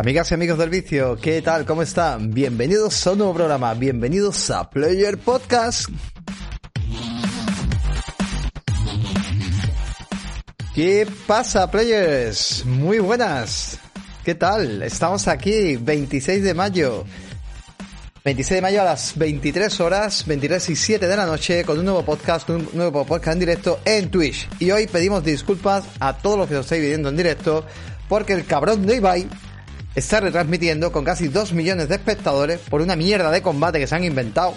Amigas y amigos del vicio, ¿qué tal? ¿Cómo están? Bienvenidos a un nuevo programa, bienvenidos a Player Podcast. ¿Qué pasa, players? Muy buenas. ¿Qué tal? Estamos aquí, 26 de mayo. 26 de mayo a las 23 horas, 23 y 7 de la noche, con un nuevo podcast, un nuevo podcast en directo en Twitch. Y hoy pedimos disculpas a todos los que os estáis viendo en directo, porque el cabrón de Ibai está retransmitiendo con casi 2 millones de espectadores por una mierda de combate que se han inventado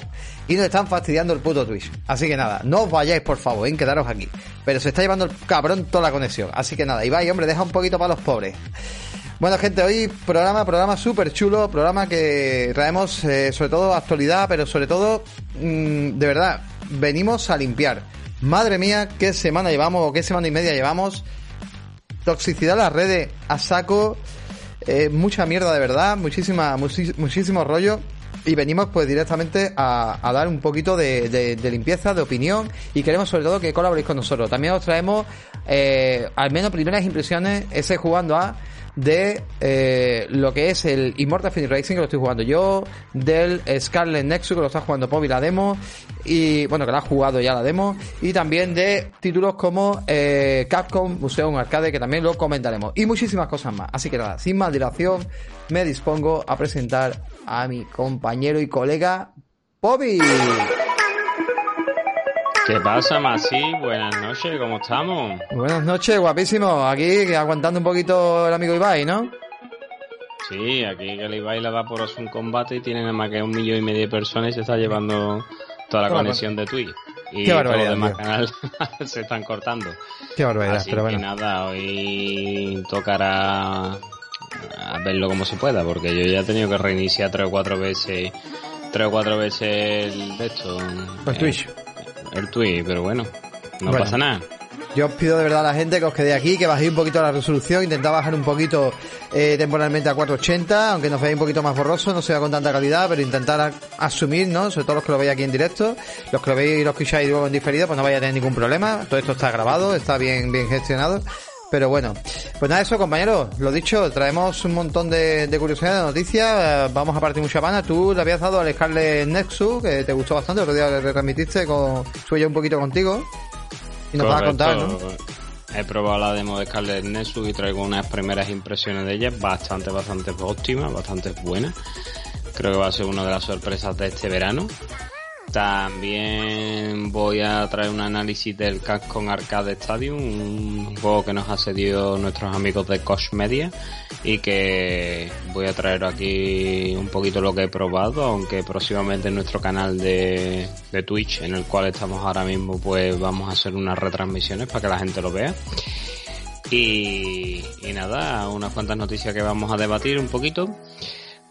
y nos están fastidiando el puto Twitch. Así que nada, no os vayáis por favor, en quedaros aquí. Pero se está llevando el cabrón toda la conexión. Así que nada, Ibai, hombre, deja un poquito para los pobres. Bueno, gente, hoy programa, programa súper chulo, programa que traemos eh, sobre todo actualidad, pero sobre todo, mmm, de verdad, venimos a limpiar. Madre mía, qué semana llevamos, o qué semana y media llevamos. Toxicidad en las redes a saco, eh, mucha mierda de verdad, muchísima, muchísimo rollo. Y venimos pues directamente a, a dar un poquito de, de, de, limpieza, de opinión y queremos sobre todo que colaboréis con nosotros. También os traemos eh, al menos primeras impresiones, ese jugando a de eh, lo que es el Immortal Phoenix Racing, que lo estoy jugando yo, del Scarlet Nexus, que lo está jugando Poppy la demo, y bueno, que la ha jugado ya la demo, y también de títulos como eh, Capcom Museum Arcade, que también lo comentaremos, y muchísimas cosas más. Así que nada, sin más dilación, me dispongo a presentar a mi compañero y colega Poppy. ¿Qué pasa, Masi? Buenas noches, ¿cómo estamos? Buenas noches, guapísimo. Aquí aguantando un poquito el amigo Ibai, ¿no? Sí, aquí que el Ibai le da por un combate y tiene nada más que un millón y medio de personas y se está llevando toda la Qué conexión de Twitch. Y Qué barbaridad, todos los demás canales se están cortando. Qué barbaridad, Así pero bueno. que nada, hoy tocará a verlo como se pueda, porque yo ya he tenido que reiniciar tres o cuatro veces, tres o cuatro veces el de esto. Pues Twitch el tweet, pero bueno, no bueno, pasa nada. Yo os pido de verdad a la gente que os quedéis aquí, que bajéis un poquito la resolución, intentad bajar un poquito eh, temporalmente a 480, aunque nos veáis un poquito más borroso, no sea con tanta calidad, pero intentar asumir, ¿no? Sobre todo los que lo veis aquí en directo, los que lo veis y lo escucháis luego en diferido, pues no vais a tener ningún problema, todo esto está grabado, está bien, bien gestionado. Pero bueno, pues nada, eso compañeros, lo dicho, traemos un montón de, de curiosidades, de noticias, vamos a partir mucha pana. Tú le habías dado al Scarlet Nexus, que te gustó bastante, el otro día le retransmitiste, con, suyo un poquito contigo, y nos vas a contar, ¿no? He probado la demo de Scarlet Nexus y traigo unas primeras impresiones de ella bastante, bastante óptimas, bastante buenas. Creo que va a ser una de las sorpresas de este verano. También voy a traer un análisis del Capcom Arcade Stadium, un juego que nos ha cedido nuestros amigos de Koch Media y que voy a traer aquí un poquito lo que he probado, aunque próximamente en nuestro canal de, Twitch, en el cual estamos ahora mismo, pues vamos a hacer unas retransmisiones para que la gente lo vea. Y, y nada, unas cuantas noticias que vamos a debatir un poquito.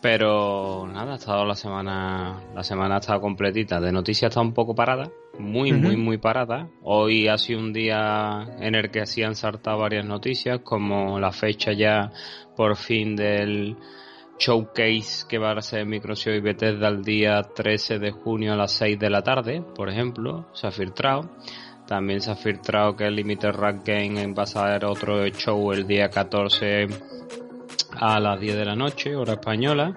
Pero nada, ha estado la semana, la semana ha estado completita. De noticias está un poco parada, muy, uh -huh. muy, muy parada. Hoy ha sido un día en el que sí han saltado varias noticias, como la fecha ya por fin del showcase que va a ser Microsoft y Bethesda el día 13 de junio a las 6 de la tarde, por ejemplo, se ha filtrado. También se ha filtrado que el Limited Rank Game va a ser otro show el día 14 a las 10 de la noche, hora española.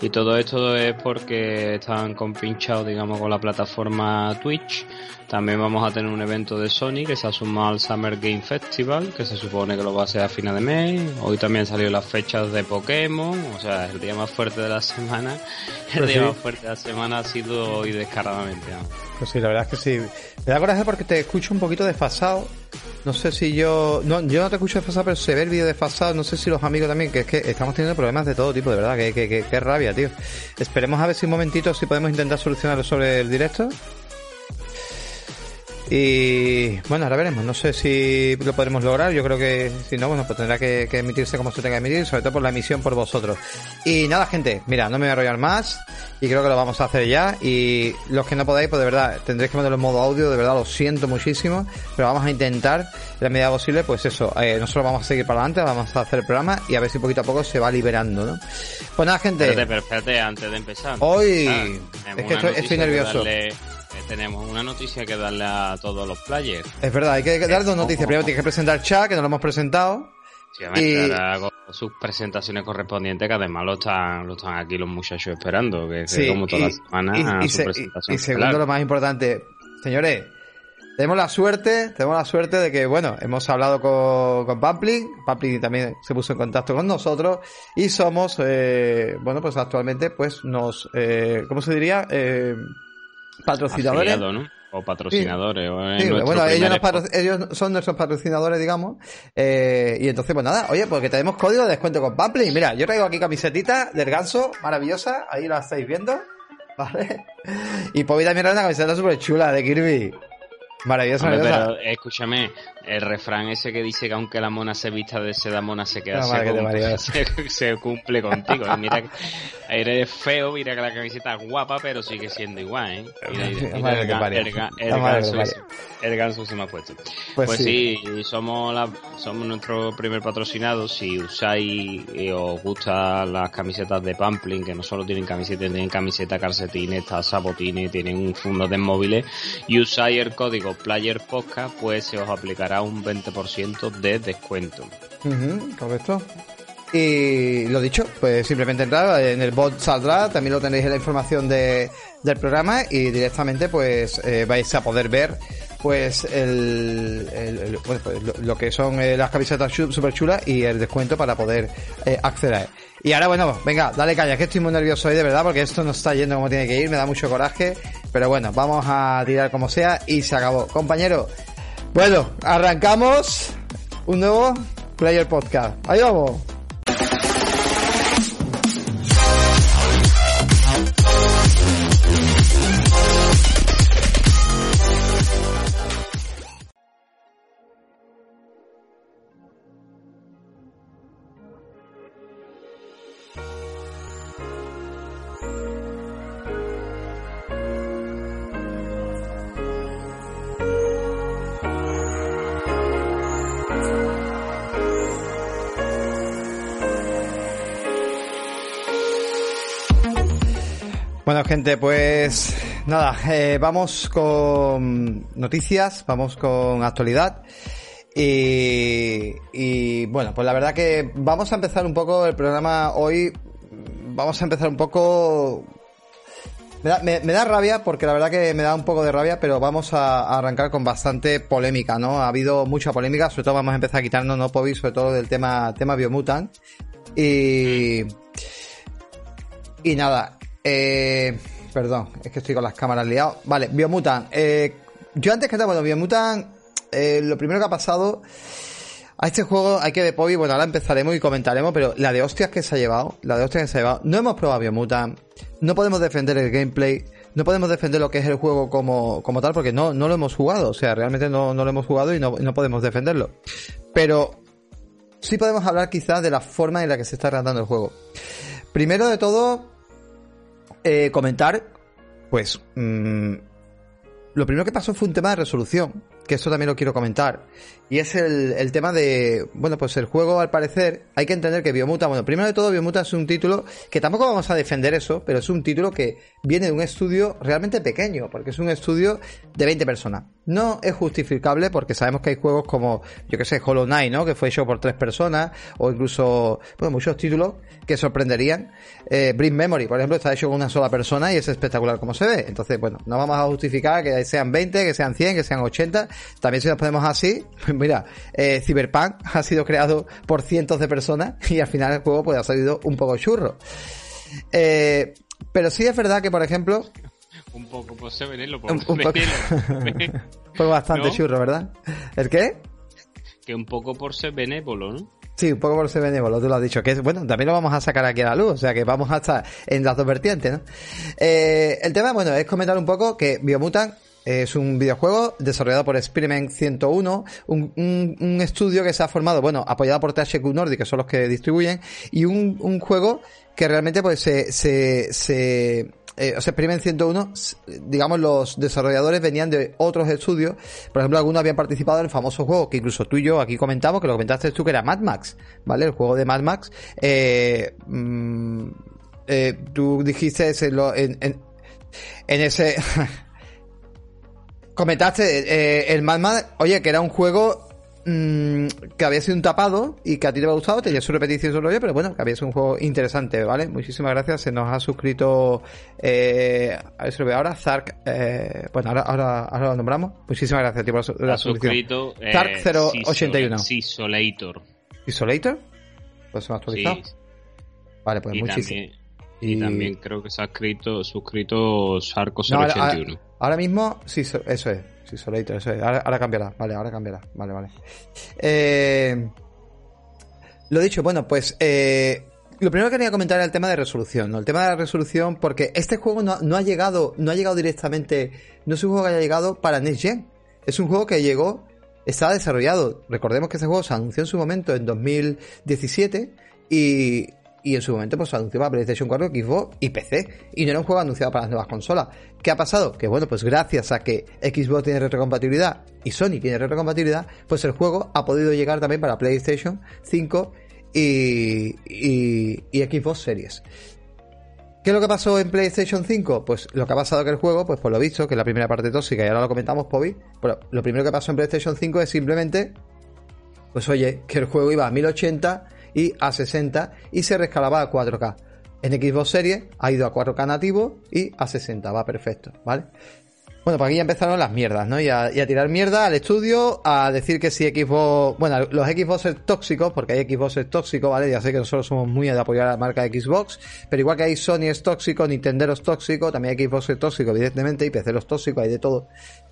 Y todo esto es porque están compinchados, digamos, con la plataforma Twitch. También vamos a tener un evento de Sony que se ha sumado al Summer Game Festival, que se supone que lo va a ser a final de mes. Hoy también salió las fechas de Pokémon, o sea, el día más fuerte de la semana. El Pues día sí. más fuerte de la semana ha sido hoy descaradamente. Pues sí, la verdad es que sí. Me da coraje porque te escucho un poquito desfasado. No sé si yo... No, yo no te escucho desfasado, pero se ve el vídeo desfasado. No sé si los amigos también, que es que estamos teniendo problemas de todo tipo, de verdad. Que, que, que, que rabia, Esperemos a ver si un momentito si podemos intentar solucionarlo sobre el directo. Y bueno, ahora veremos. No sé si lo podremos lograr. Yo creo que si no, bueno, pues tendrá que, que emitirse como se tenga que emitir, sobre todo por la emisión por vosotros. Y nada, gente, mira, no me voy a arrollar más. Y creo que lo vamos a hacer ya. Y los que no podáis, pues de verdad, tendréis que ponerlo en modo audio. De verdad, lo siento muchísimo. Pero vamos a intentar, en la medida posible, pues eso. Eh, nosotros vamos a seguir para adelante, vamos a hacer el programa y a ver si poquito a poco se va liberando, ¿no? Pues nada, gente. Espérate, antes de empezar. Hoy, Ah, es que estoy, que nervioso. darle- tenemos una noticia que darle a todos los players. Es verdad, hay que dar dos noticias. Primero tienes que presentar el chat, que no lo hemos presentado. Me Y- hago sus presentaciones correspondientes, que además lo están, lo están aquí los muchachos esperando, que, como toda la semana y, presentación. Y, segundo, lo más importante, señores, tenemos la suerte, tenemos la suerte de que, bueno, hemos hablado con, con Pampling, Pampling también se puso en contacto con nosotros y somos, eh, bueno, pues actualmente, pues nos, eh, ¿cómo se diría? Eh, patrocinadores. O patrocinadores. bueno, ellos, son nuestros patrocinadores, digamos. Eh, y entonces, pues nada, oye, porque tenemos código de descuento con Pampling. Mira, yo traigo aquí camisetita del ganso, maravillosa, ahí la estáis viendo. ¿Vale? Y Pobi también una camiseta súper chula de Kirby. Maravillosa, Pero escúchame, el refrán ese que dice que aunque la mona se vista de seda, mona se queda se, cumple contigo. mira que eres feo, mira que la camiseta es guapa, pero sigue siendo igual, ¿eh? el, ganso, se me ha puesto. Pues, pues sí. somos la, somos nuestro primer patrocinado. Si usáis y os gustan las camisetas de Pamplin, que no solo tienen camisetas, tienen camiseta, calcetines, sabotines, tienen fundos de móviles, y usáis el código Player Podcast, pues se os aplicará un 20% de descuento. correcto. Y lo dicho, pues simplemente entrar, en el bot saldrá, también lo tenéis en la información de, del programa y directamente pues eh, vais a poder ver pues el, pues, lo, que son eh, las camisetas super chulas y el descuento para poder eh, acceder. Y ahora bueno, venga, dale calla, que estoy muy nervioso hoy de verdad porque esto no está yendo como tiene que ir, me da mucho coraje, pero bueno, vamos a tirar como sea y se acabó. Compañero, bueno, arrancamos un nuevo Player Podcast. Ahí vamos. Gente, pues nada, eh, vamos con noticias, vamos con actualidad. Y, bueno, pues la verdad que vamos a empezar un poco el programa hoy. Vamos a empezar un poco. Me da, rabia porque la verdad que me da un poco de rabia, pero vamos a, arrancar con bastante polémica, ¿no? Ha habido mucha polémica, sobre todo vamos a empezar a quitarnos, no Pobi, sobre todo del tema, tema Biomutant. Y. Y nada, eh, perdón, es que estoy con las cámaras liado. Vale, Biomutant. Eh, yo antes que nada, bueno, Biomutant, eh, lo primero que ha pasado a este juego hay que de Pobi, bueno, ahora empezaremos y comentaremos, pero la de hostias que se ha llevado, la de hostias que se ha llevado, no hemos probado Biomutant, no podemos defender el gameplay, no podemos defender lo que es el juego como, como tal, porque no, no lo hemos jugado, o sea, realmente no, no lo hemos jugado y no, no podemos defenderlo. Pero sí podemos hablar quizás de la forma en la que se está tratando el juego. Primero de todo, eh, comentar, pues, mm, lo primero que pasó fue un tema de resolución, que eso también lo quiero comentar. Y es el, tema de, bueno, pues el juego al parecer, hay que entender que Biomuta, bueno, primero de todo Biomuta es un título que tampoco vamos a defender eso, pero es un título que viene de un estudio realmente pequeño, porque es un estudio de 20 personas. No es justificable porque sabemos que hay juegos como, yo que sé, Hollow Knight, ¿no? Que fue hecho por tres personas, o incluso, bueno, muchos títulos que sorprenderían. Eh, Bring Memory, por ejemplo, está hecho con una sola persona y es espectacular como se ve. Entonces, bueno, no vamos a justificar que sean 20, que sean 100, que sean 80. También si nos ponemos así, mira, eh, Cyberpunk ha sido creado por cientos de personas y al final el juego pues ha salido un poco churro. Eh, pero sí es verdad que, por ejemplo... Un poco por ser por un, Fue bastante churro, ¿verdad? ¿El qué? Que un poco por ser benévolo, ¿no? Sí, un poco por ser benévolo, tú lo has dicho. Que bueno, también lo vamos a sacar aquí a la luz, o sea que vamos a estar en las dos vertientes, ¿no? Eh, el tema, bueno, es comentar un poco que Biomutant es un videojuego desarrollado por Experiment 101, un, un, estudio que se ha formado, bueno, apoyado por THQ Nordic, que son los que distribuyen, y un, un juego que realmente pues se, se, se eh, o sea, Experiment 101, digamos, los desarrolladores venían de otros estudios. Por ejemplo, algunos habían participado en el famoso juego que incluso tú y yo aquí comentamos, que lo comentaste tú, que era Mad Max, ¿vale? El juego de Mad Max. Eh, mm, eh, tú dijiste en, en, en ese... comentaste eh, el Mad Max, oye, que era un juego mm, que había sido un tapado y que a ti te había gustado, tenía su repetición su rollo, pero bueno, que había sido un juego interesante, ¿vale? Muchísimas gracias, se nos ha suscrito, eh, a ver si lo veo ahora, Zark, eh, bueno, ahora, ahora, ahora lo nombramos. Muchísimas gracias, tío, por la, ha suscrito eh, Zark 081. Isolator. ¿Isolator? Pues se me ha actualizado. Sí. Vale, pues muchísimas. Y... también creo que se ha escrito, suscrito Sarco 081. No, ahora, ahora, mismo, sí, eso es. Sí, Solator, eso es. Ahora, ahora, cambiará. Vale, ahora cambiará. Vale, vale. Eh, lo dicho, bueno, pues eh, lo primero que quería comentar era el tema de resolución, ¿no? El tema de la resolución, porque este juego no, no, ha llegado, no ha llegado directamente, no es un juego que haya llegado para Next Gen. Es un juego que llegó, estaba desarrollado. Recordemos que ese juego se anunció en su momento en 2017 y, y en su momento pues se anunció para PlayStation 4, Xbox y PC. Y no era un juego anunciado para las nuevas consolas. ¿Qué ha pasado? Que bueno, pues gracias a que Xbox tiene retrocompatibilidad y Sony tiene retrocompatibilidad, pues el juego ha podido llegar también para PlayStation 5 y, y, Xbox Series. ¿Qué es lo que pasó en PlayStation 5? Pues lo que ha pasado que el juego, pues por lo visto, que es la primera parte tóxica, y ahora lo comentamos, Pobi, pero lo primero que pasó en PlayStation 5 es simplemente, pues oye, que el juego iba a 1080 y a 60 y se rescalaba a 4K. En Xbox Series ha ido a 4K nativo y a 60, va perfecto, ¿vale? Bueno, pues aquí ya empezaron las mierdas, ¿no? Y a, tirar mierda al estudio, a decir que si Xbox... Bueno, los Xbox tóxicos, porque hay Xbox tóxicos, ¿vale? Ya sé que nosotros somos muy de apoyar a la marca Xbox, pero igual que hay Sony es tóxico, Nintendo es tóxico, también Xbox es tóxico, evidentemente, y PC los tóxicos, hay de todo.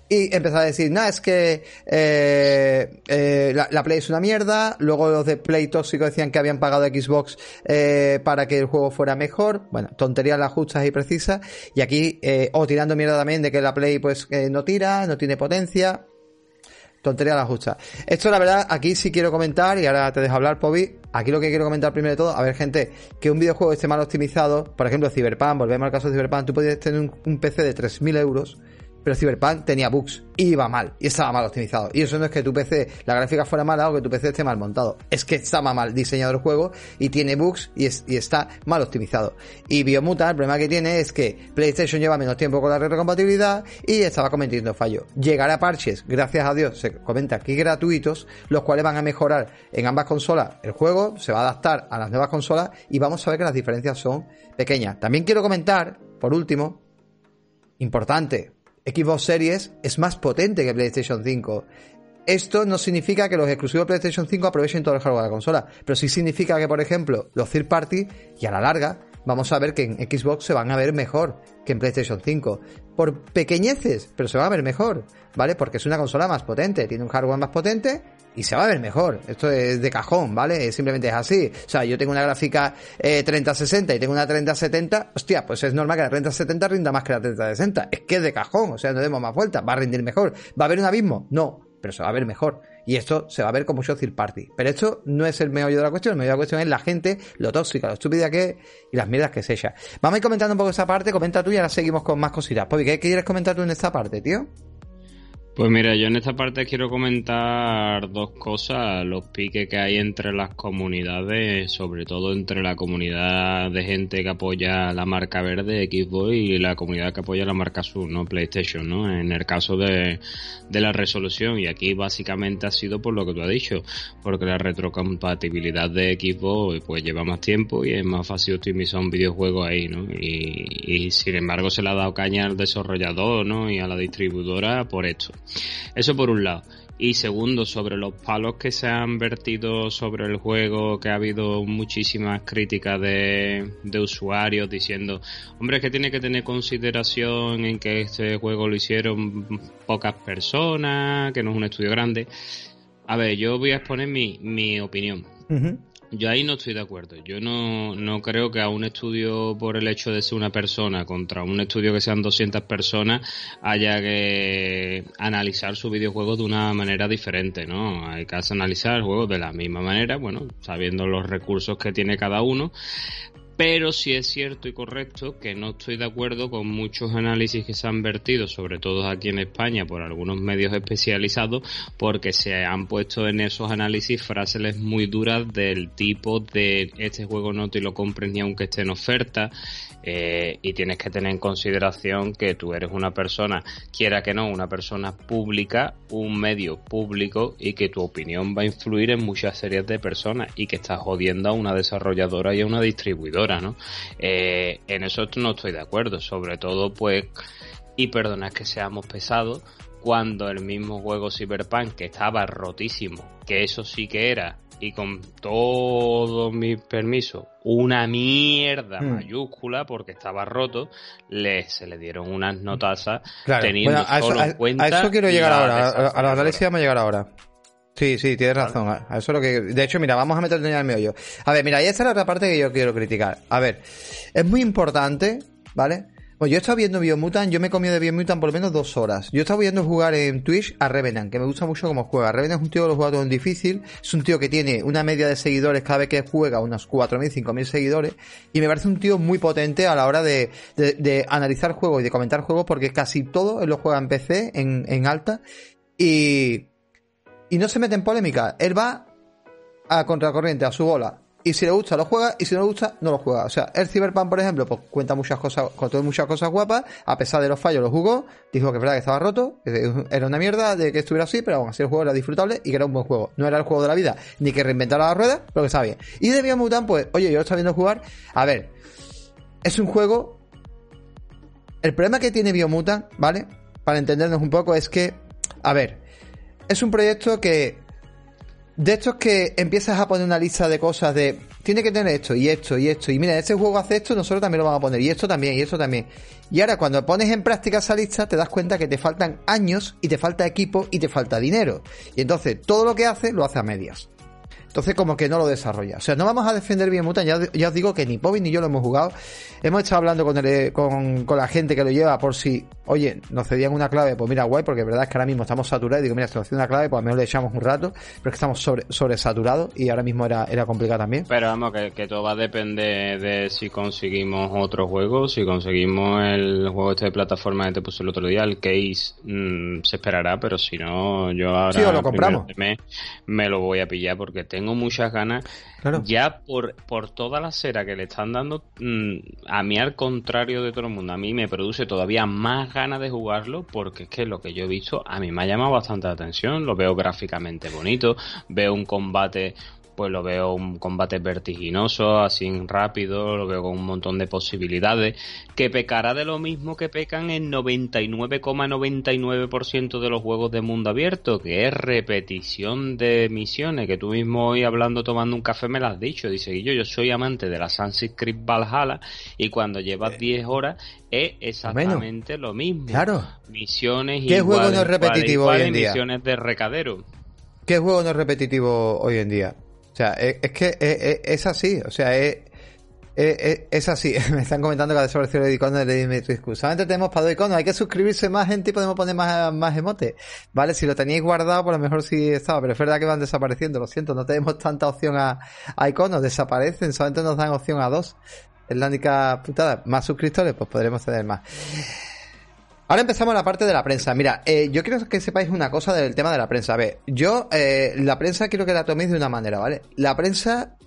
Y empezar a decir, nada, es que eh, eh, la, la, Play es una mierda. Luego los de Play tóxico decían que habían pagado Xbox eh, para que el juego fuera mejor. Bueno, tonterías las justas y precisas. Y aquí, eh, o tirando mierda también de que la Play pues no tira, no tiene potencia. Tontería la justa. Esto la verdad, aquí sí quiero comentar, y ahora te dejo hablar, Pobi. Aquí lo que quiero comentar primero de todo, a ver gente, que un videojuego esté mal optimizado, por ejemplo Cyberpunk, volvemos al caso de Cyberpunk, tú podías tener un, un PC de 3.000 euros pero Cyberpunk tenía bugs y iba mal y estaba mal optimizado. Y eso no es que tu PC, la gráfica fuera mala o que tu PC esté mal montado, es que estaba mal diseñado el juego y tiene bugs y, es, y está mal optimizado. Y Biomutant, el problema que tiene es que PlayStation lleva menos tiempo con la retrocompatibilidad y estaba cometiendo fallo. Llegará parches, gracias a Dios, se comenta aquí gratuitos, los cuales van a mejorar en ambas consolas el juego, se va a adaptar a las nuevas consolas y vamos a ver que las diferencias son pequeñas. También quiero comentar, por último, importante, Xbox Series es más potente que PlayStation 5. Esto no significa que los exclusivos PlayStation 5 aprovechen todo el hardware de la consola, pero sí significa que, por ejemplo, los third party, y a la larga, vamos a ver que en Xbox se van a ver mejor que en PlayStation 5. Por pequeñeces, pero se va a ver mejor, ¿vale? Porque es una consola más potente, tiene un hardware más potente y se va a ver mejor. Esto es de cajón, ¿vale? Simplemente es así. O sea, yo tengo una gráfica eh, 3060 y tengo una 3070, hostia, pues es normal que la 3070 rinda más que la 3060. Es que es de cajón, o sea, no demos más vueltas, va a rendir mejor. ¿Va a haber un abismo? No, pero se va a ver mejor. Y esto se va a ver como third party. Pero esto no es el meollo de la cuestión. El meollo de la cuestión es la gente, lo tóxica, lo estúpida que es y las mierdas que se echa. Vamos a ir comentando un poco esa parte. Comenta tú y ahora seguimos con más cositas. Pobi, ¿qué quieres comentar tú en esta parte, tío? Pues mira, yo en esta parte quiero comentar dos cosas, los piques que hay entre las comunidades, sobre todo entre la comunidad de gente que apoya la marca verde Xbox y la comunidad que apoya la marca azul, ¿no? PlayStation, ¿no? En el caso de, de la resolución y aquí básicamente ha sido por lo que tú has dicho, porque la retrocompatibilidad de Xbox pues lleva más tiempo y es más fácil optimizar un videojuego ahí, ¿no? Y, y sin embargo se le ha dado caña al desarrollador, ¿no? Y a la distribuidora por esto. Eso por un lado. Y segundo, sobre los palos que se han vertido sobre el juego, que ha habido muchísimas críticas de, de usuarios diciendo, hombre, que tiene que tener consideración en que este juego lo hicieron pocas personas, que no es un estudio grande. A ver, yo voy a exponer mi, mi opinión. Yo ahí no estoy de acuerdo. Yo no, no creo que a un estudio por el hecho de ser una persona contra un estudio que sean 200 personas haya que analizar su videojuego de una manera diferente, ¿no? Hay que analizar el juego de la misma manera, bueno, sabiendo los recursos que tiene cada uno. Pero sí es cierto y correcto que no estoy de acuerdo con muchos análisis que se han vertido, sobre todo aquí en España, por algunos medios especializados, porque se han puesto en esos análisis frases muy duras del tipo de este juego no te lo compres ni aunque esté en oferta, eh, y tienes que tener en consideración que tú eres una persona, quiera que no, una persona pública, un medio público y que tu opinión va a influir en muchas series de personas y que estás jodiendo a una desarrolladora y a una distribuidora, ¿no? Eh, en eso no estoy de acuerdo, sobre todo pues, y perdona que seamos pesados, cuando el mismo juego Cyberpunk que estaba rotísimo, que eso sí que era y con todo mi permiso, una mierda hmm. mayúscula porque estaba roto, le, se le dieron unas notasas teniendo solo en cuenta. A eso quiero llegar ahora, a, la análisis vamos a llegar ahora. Sí, sí, tienes razón. A eso lo que. De hecho, mira, vamos a meternos en el meollo. A ver, mira, y esta es la otra parte que yo quiero criticar. A ver, es muy importante, ¿vale? Pues yo he estado viendo Biomutant, yo me he comido de Biomutant por lo menos dos horas. Yo he estado viendo jugar en Twitch a Revenant, que me gusta mucho cómo juega. Revenant es un tío que lo juega todo en difícil, es un tío que tiene una media de seguidores cada vez que juega, unos 4.000, 5.000 seguidores, y me parece un tío muy potente a la hora de, de, analizar juegos y de comentar juegos, porque casi todo él lo juega en PC, en, en alta, y, y no se mete en polémica. Él va a contracorriente, a su bola y si le gusta lo juega y si no le gusta no lo juega. O sea, el Cyberpunk, por ejemplo, pues cuenta muchas cosas, contó muchas cosas guapas, a pesar de los fallos lo jugó, dijo que es verdad que estaba roto, era una mierda de que estuviera así, pero aún así el juego era disfrutable y que era un buen juego. No era el juego de la vida, ni que reinventara la rueda, pero que estaba bien. Y de Biomutant, pues, oye, yo lo estaba viendo jugar, a ver, es un juego... El problema que tiene Biomutant, ¿vale? Para entendernos un poco, es que, a ver, es un proyecto que de estos que empiezas a poner una lista de cosas de tiene que tener esto y esto y esto y mira este juego hace esto nosotros también lo vamos a poner y esto también y esto también y ahora cuando pones en práctica esa lista te das cuenta que te faltan años y te falta equipo y te falta dinero. Y entonces todo lo que hace lo hace a medias entonces como que no lo desarrolla. O sea, no vamos a defender bien Mutant, ya, ya os digo que ni Pobi ni yo lo hemos jugado. Hemos estado hablando con, el, con, con, la gente que lo lleva por si, oye, nos cedían una clave, pues mira, guay, porque la verdad es que ahora mismo estamos saturados. Digo, mira, si nos cedían una clave, pues a mejor le echamos un rato, pero es que estamos sobre, sobresaturados y ahora mismo era, era complicado también. Pero vamos, que, que todo va a depender de si conseguimos otro juego, si conseguimos el juego este de plataforma que te puse el otro día, el case mm, se esperará, pero si no, yo ahora sí, lo compramos. Me, me lo voy a pillar porque tengo muchas ganas. Ya por, por toda la cera que le están dando, mm, a mí al contrario de todo el mundo, a mí me produce todavía más ganas de jugarlo porque es que lo que yo he visto a mí me ha llamado bastante la atención, lo veo gráficamente bonito, veo un combate pues lo veo un combate vertiginoso, así rápido, lo veo con un montón de posibilidades, que pecará de lo mismo que pecan en 99,99% de los juegos de mundo abierto, que es repetición de misiones, que tú mismo hoy hablando tomando un café me lo has dicho, dice yo, yo soy amante de la Sunset Creek Valhalla y cuando llevas 10 horas es exactamente lo mismo. Claro. Misiones ¿Qué juego no es repetitivo hoy en día? Misiones de recadero. ¿Qué juego no es repetitivo hoy en día? O sea, es, que es, así, o sea, es, así. Me están comentando que ha desaparecido el icono de Dimitri Solamente tenemos para dos iconos. Hay que suscribirse más gente y podemos poner más, más emotes. Vale, si lo teníais guardado, por lo mejor sí estaba. Pero es verdad que van desapareciendo. Lo siento, no tenemos tanta opción a, a iconos. Desaparecen. Solamente nos dan opción a dos. Es la única putada. Más suscriptores, pues podremos tener más. Ahora empezamos la parte de la prensa. Mira, eh, yo quiero que sepáis una cosa del tema de la prensa. A ver, yo, eh, la prensa quiero que la toméis de una manera, ¿vale? La prensa,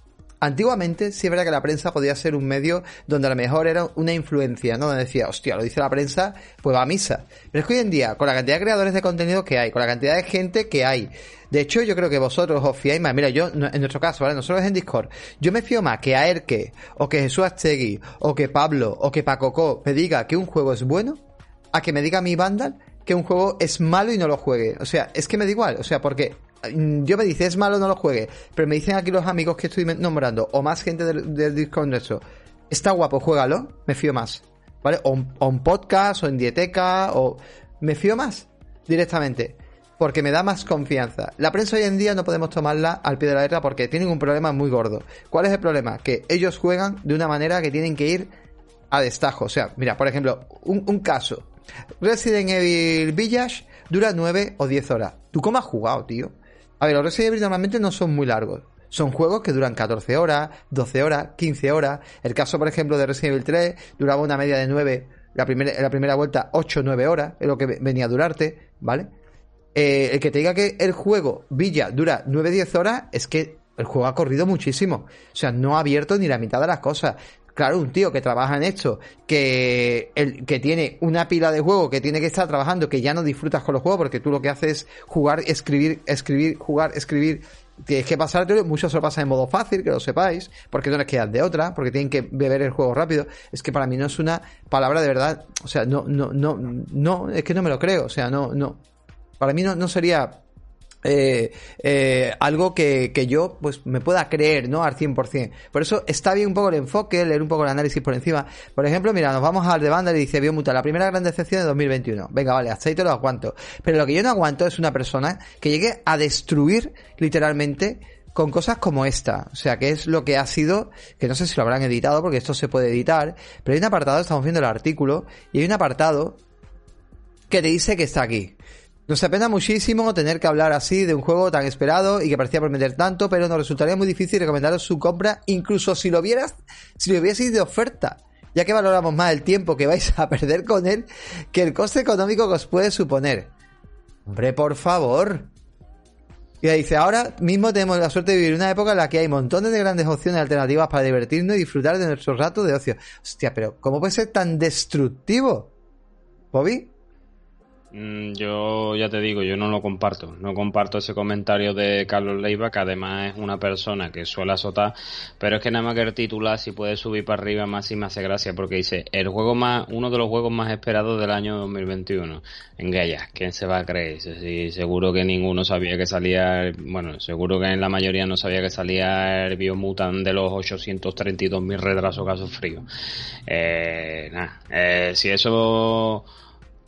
antiguamente, sí es verdad que la prensa podía ser un medio donde a lo mejor era una influencia, ¿no? Donde decía, hostia, lo dice la prensa, pues va a misa. Pero es que hoy en día, con la cantidad de creadores de contenido que hay, con la cantidad de gente que hay, de hecho, yo creo que vosotros os fiáis más. Mira, yo, en nuestro caso, ¿vale? Nosotros en Discord, yo me fío más que a Erke, o que Jesús Astegui, o que Pablo, o que Pacoco me diga que un juego es bueno, a que me diga mi Vandal que un juego es malo y no lo juegue. O sea, es que me da igual. O sea, porque mm, yo me dice es malo, no lo juegue. Pero me dicen aquí los amigos que estoy nombrando, o más gente del, Discord eso, está guapo, juégalo, me fío más. ¿Vale? O, un podcast, o en dieteca, o. Me fío más directamente. Porque me da más confianza. La prensa hoy en día no podemos tomarla al pie de la letra porque tienen un problema muy gordo. ¿Cuál es el problema? Que ellos juegan de una manera que tienen que ir a destajo. O sea, mira, por ejemplo, un caso. Resident Evil Village dura 9 o 10 horas. ¿Tú cómo has jugado, tío? A ver, los Resident Evil normalmente no son muy largos. Son juegos que duran 14 horas, 12 horas, 15 horas. El caso, por ejemplo, de Resident Evil 3 duraba una media de 9, la primera, la primera vuelta 8 o 9 horas, es lo que venía a durarte, ¿vale? Eh, el que te diga que el juego Villa dura 9-10 horas es que el juego ha corrido muchísimo. O sea, no ha abierto ni la mitad de las cosas. Claro, un tío que trabaja en esto, que, el, que tiene una pila de juego, que tiene que estar trabajando, que ya no disfrutas con los juegos, porque tú lo que haces es jugar, escribir, escribir, jugar, escribir. Tienes que pasarte, muchos se lo pasan en modo fácil, que lo sepáis, porque no les quedan de otra, porque tienen que beber el juego rápido. Es que para mí no es una palabra de verdad, o sea, no, no, no, no, es que no me lo creo, o sea, no, no. Para mí no, no sería eh, eh, algo que, que, yo pues me pueda creer, ¿no? Al 100%. Por eso está bien un poco el enfoque, leer un poco el análisis por encima. Por ejemplo, mira, nos vamos al de banda y dice Biomuta, la primera gran decepción de 2021. Venga, vale, hasta ahí te lo aguanto. Pero lo que yo no aguanto es una persona que llegue a destruir literalmente con cosas como esta. O sea, que es lo que ha sido, que no sé si lo habrán editado porque esto se puede editar, pero hay un apartado, estamos viendo el artículo, y hay un apartado que te dice que está aquí. Nos apena muchísimo tener que hablar así de un juego tan esperado y que parecía prometer tanto, pero nos resultaría muy difícil recomendaros su compra, incluso si lo vieras, si lo hubieseis de oferta, ya que valoramos más el tiempo que vais a perder con él que el coste económico que os puede suponer. Hombre, por favor. Y dice, ahora mismo tenemos la suerte de vivir una época en la que hay montones de grandes opciones alternativas para divertirnos y disfrutar de nuestro rato de ocio. Hostia, pero ¿cómo puede ser tan destructivo? ¿Bobby? Mm, yo ya te digo, yo no lo comparto. No comparto ese comentario de Carlos Leiva, que además es una persona que suele azotar, pero es que nada más que el titular, si puede subir para arriba más y me hace gracia, porque dice, el juego más, uno de los juegos más esperados del año 2021. En Gaia, ¿quién se va a creer? Sí, seguro que ninguno sabía que salía, bueno, seguro que en la mayoría no sabía que salía el Biomutant de los 832.000 retrasos que ha sufrido. Eh, nada, eh, si eso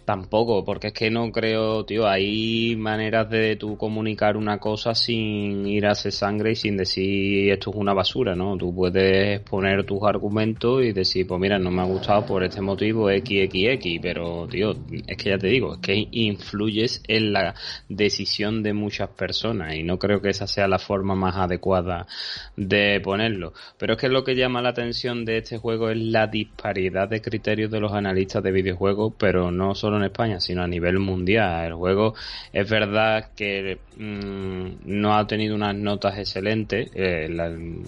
Tampoco, porque es que no creo, tío, hay maneras de tú comunicar una cosa sin ir a hacer sangre y sin decir esto es una basura, ¿no? Tú puedes poner tus argumentos y decir, pues mira, no me ha gustado por este motivo XXX, pero, tío, es que ya te digo, es que influyes en la decisión de muchas personas y no creo que esa sea la forma más adecuada de ponerlo. Pero es que lo que llama la atención de este juego es la disparidad de criterios de los analistas de videojuegos, pero no solo en España, sino a nivel mundial. El juego es verdad que mm, no ha tenido unas notas excelentes, eh,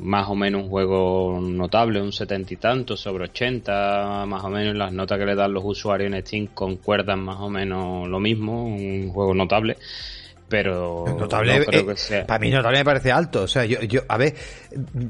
más o menos un juego notable, un setenta y tanto sobre 80, más o menos las notas que le dan los usuarios en Steam concuerdan más o menos lo mismo, un juego notable pero notable, no creo que sea. para mí notable me parece alto o sea yo, yo a ver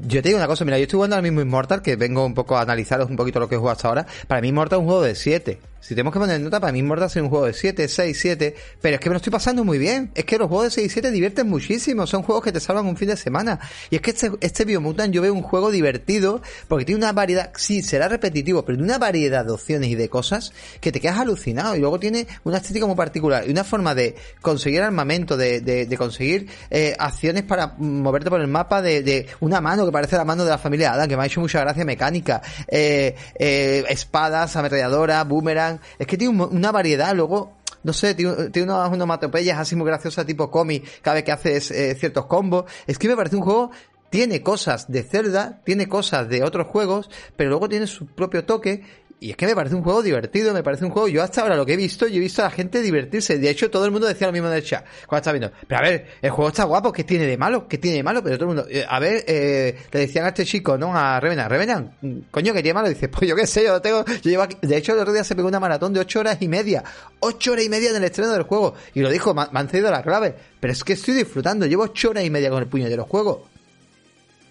yo te digo una cosa mira yo estoy jugando al mismo Immortal que vengo un poco a analizaros un poquito lo que he jugado hasta ahora para mí Immortal es un juego de 7 si tenemos que poner nota, para mí Immortal es un juego de 7, 6, 7. Pero es que me lo estoy pasando muy bien. Es que los juegos de 6 y 7 divierten muchísimo. Son juegos que te salvan un fin de semana. Y es que este, este Biomutant yo veo un juego divertido porque tiene una variedad, sí, será repetitivo, pero tiene una variedad de opciones y de cosas que te quedas alucinado. Y luego tiene una estética muy particular y una forma de conseguir armamento, de, de, de conseguir eh, acciones para moverte por el mapa, de, de, una mano que parece la mano de la familia Adam, que me ha hecho mucha gracia mecánica, eh, eh, espadas, ametralladora, boomerang es que tiene una variedad, luego no sé, tiene, tiene unas onomatopeyas así muy graciosas tipo cómic cada vez que haces eh, ciertos combos. Es que me parece un juego tiene cosas de Zelda, tiene cosas de otros juegos, pero luego tiene su propio toque y es que me parece un juego divertido, me parece un juego. Yo hasta ahora lo que he visto, yo he visto a la gente divertirse. De hecho, todo el mundo decía lo mismo en el chat cuando estaba viendo. Pero a ver, el juego está guapo, ¿qué tiene de malo? ¿Qué tiene de malo? Pero todo el mundo. Eh, a ver, eh, le decían a este chico, ¿no? A Revenant. Revenant, coño, ¿qué tiene malo? Dice, pues yo qué sé, yo lo tengo. Yo llevo aquí. De hecho, el otro día se pegó una maratón de ocho horas y media. Ocho horas y media en el estreno del juego. Y lo dijo, me, han cedido la clave. Pero es que estoy disfrutando. Llevo ocho horas y media con el puño de los juegos.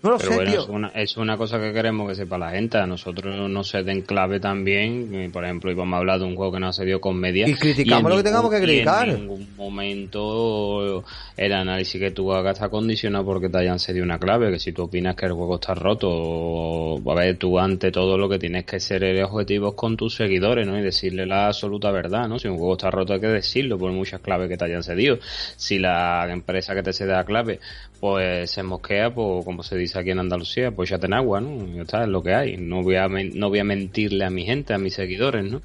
No lo sé, Es una, es una cosa que queremos que sepa la gente. A nosotros nos se den clave también. Por ejemplo, íbamos a hablar de un juego que no se dio con media. Y criticamos lo que tengamos que criticar. en ningún momento el análisis que tú hagas está condicionado porque te hayan cedido una clave. Que si tú opinas que el juego está roto, a ver, tú ante todo lo que tienes que ser el objetivo con tus seguidores, ¿no? Y decirle la absoluta verdad, ¿no? Si un juego está roto hay que decirlo por muchas claves que te hayan cedido. Si la empresa que te cede la clave, pues se mosquea, pues como se dice aquí en Andalucía, pues ya ten agua, ¿no? Ya está, es lo que hay. No voy, a, no voy a mentirle a mi gente, a mis seguidores, ¿no?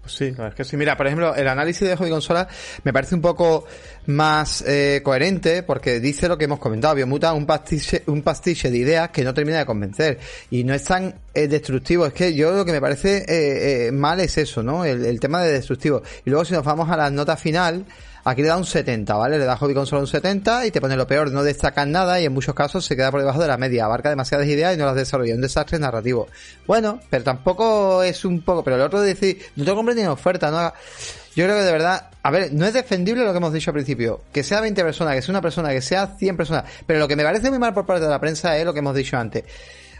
Pues sí, es que sí. Mira, por ejemplo, el análisis de hobby consola me parece un poco más eh, coherente porque dice lo que hemos comentado. Biomuta un pastiche, un pastiche de ideas que no termina de convencer y no es tan eh, destructivo. Es que yo lo que me parece eh, mal es eso, ¿no? El, el tema de destructivo. Y luego si nos vamos a la nota final, Aquí le da un 70, ¿vale? Le da Hobby Console un 70 y te pone lo peor, no destacan nada y en muchos casos se queda por debajo de la media, abarca demasiadas ideas y no las desarrolla, un desastre narrativo. Bueno, pero tampoco es un poco, pero el otro de decir, no te compres ni oferta, no Yo creo que de verdad, a ver, no es defendible lo que hemos dicho al principio, que sea 20 personas, que sea una persona, que sea 100 personas, pero lo que me parece muy mal por parte de la prensa es lo que hemos dicho antes.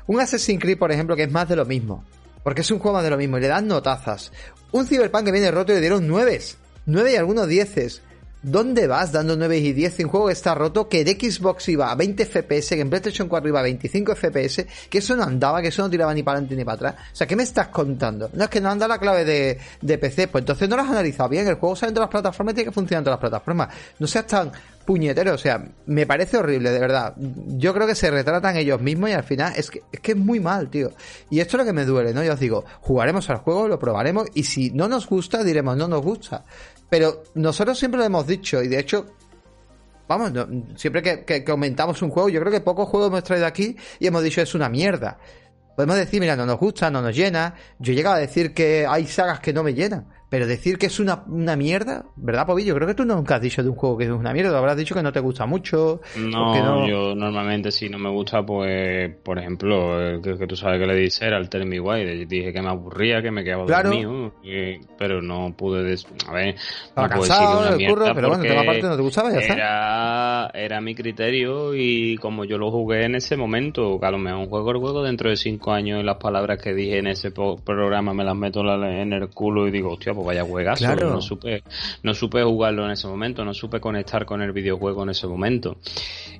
Un Assassin's Creed, por ejemplo, que es más de lo mismo, porque es un juego más de lo mismo y le dan notazas. Un Cyberpunk que viene roto y le dieron 9, 9 y algunos 10. ¿Dónde vas dando 9 y 10 en un juego que está roto? Que de Xbox iba a 20 FPS, que en PlayStation 4 iba a 25 FPS, que eso no andaba, que eso no tiraba ni para adelante ni para atrás. O sea, ¿qué me estás contando? No es que no anda la clave de, de PC, pues entonces no lo has analizado bien. El juego sale en todas las plataformas y tiene que funcionar en todas las plataformas. No seas tan puñetero, o sea, me parece horrible, de verdad. Yo creo que se retratan ellos mismos y al final es que es, que es muy mal, tío. Y esto es lo que me duele, ¿no? Yo os digo, jugaremos al juego, lo probaremos y si no nos gusta, diremos no nos gusta. Pero nosotros siempre lo hemos dicho y de hecho, vamos, siempre que, que, comentamos un juego, yo creo que pocos juegos hemos traído aquí y hemos dicho es una mierda. Podemos decir, mira, no nos gusta, no nos llena. Yo he llegado a decir que hay sagas que no me llenan. Pero decir que es una, una mierda, ¿verdad, Pobillo? Creo que tú nunca has dicho de un juego que es una mierda, habrás dicho que no te gusta mucho. No, yo normalmente si no me gusta, pues, por ejemplo, que, tú sabes que le dije era el Tell Me Why, dije que me aburría, que me quedaba claro. dormido, pero no pude, a ver, no cansado, decir curro, pero bueno, tema aparte no te gustaba, ya era, era mi criterio y como yo lo jugué en ese momento, que a lo mejor un juego el juego dentro de cinco años y las palabras que dije en ese programa me las meto en el culo y digo, hostia, pues vaya juegazo. No supe, no supe jugarlo en ese momento, no supe conectar con el videojuego en ese momento.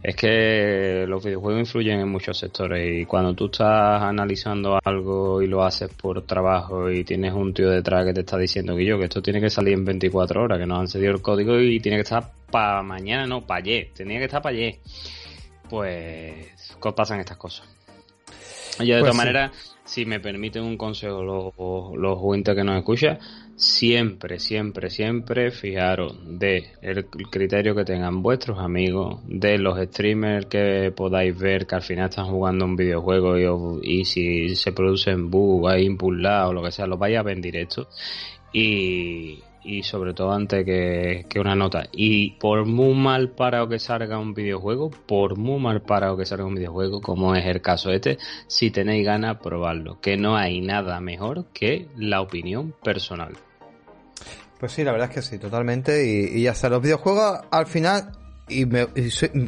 Es que los videojuegos influyen en muchos sectores y cuando tú estás analizando algo y lo haces por trabajo y tienes un tío detrás que te está diciendo que yo, que esto tiene que salir en 24 horas, que nos han cedido el código y tiene que estar para mañana, no, para ayer, tenía que estar para ayer. Pues pasan estas cosas. Yo de pues todas maneras, si me permiten un consejo los, los juguetes que nos escuchan, siempre, siempre, siempre fijaros de el criterio que tengan vuestros amigos, de los streamers que podáis ver que al final están jugando un videojuego y, si se producen bugs, hay o lo que sea, lo vais a ver en directo. Y, y sobre todo antes que, que, una nota. Y por muy mal parado que salga un videojuego, por muy mal parado que salga un videojuego, como es el caso este, si tenéis ganas, probarlo. Que no hay nada mejor que la opinión personal. Pues sí, la verdad es que sí, totalmente. Y, y hasta los videojuegos, al final, y,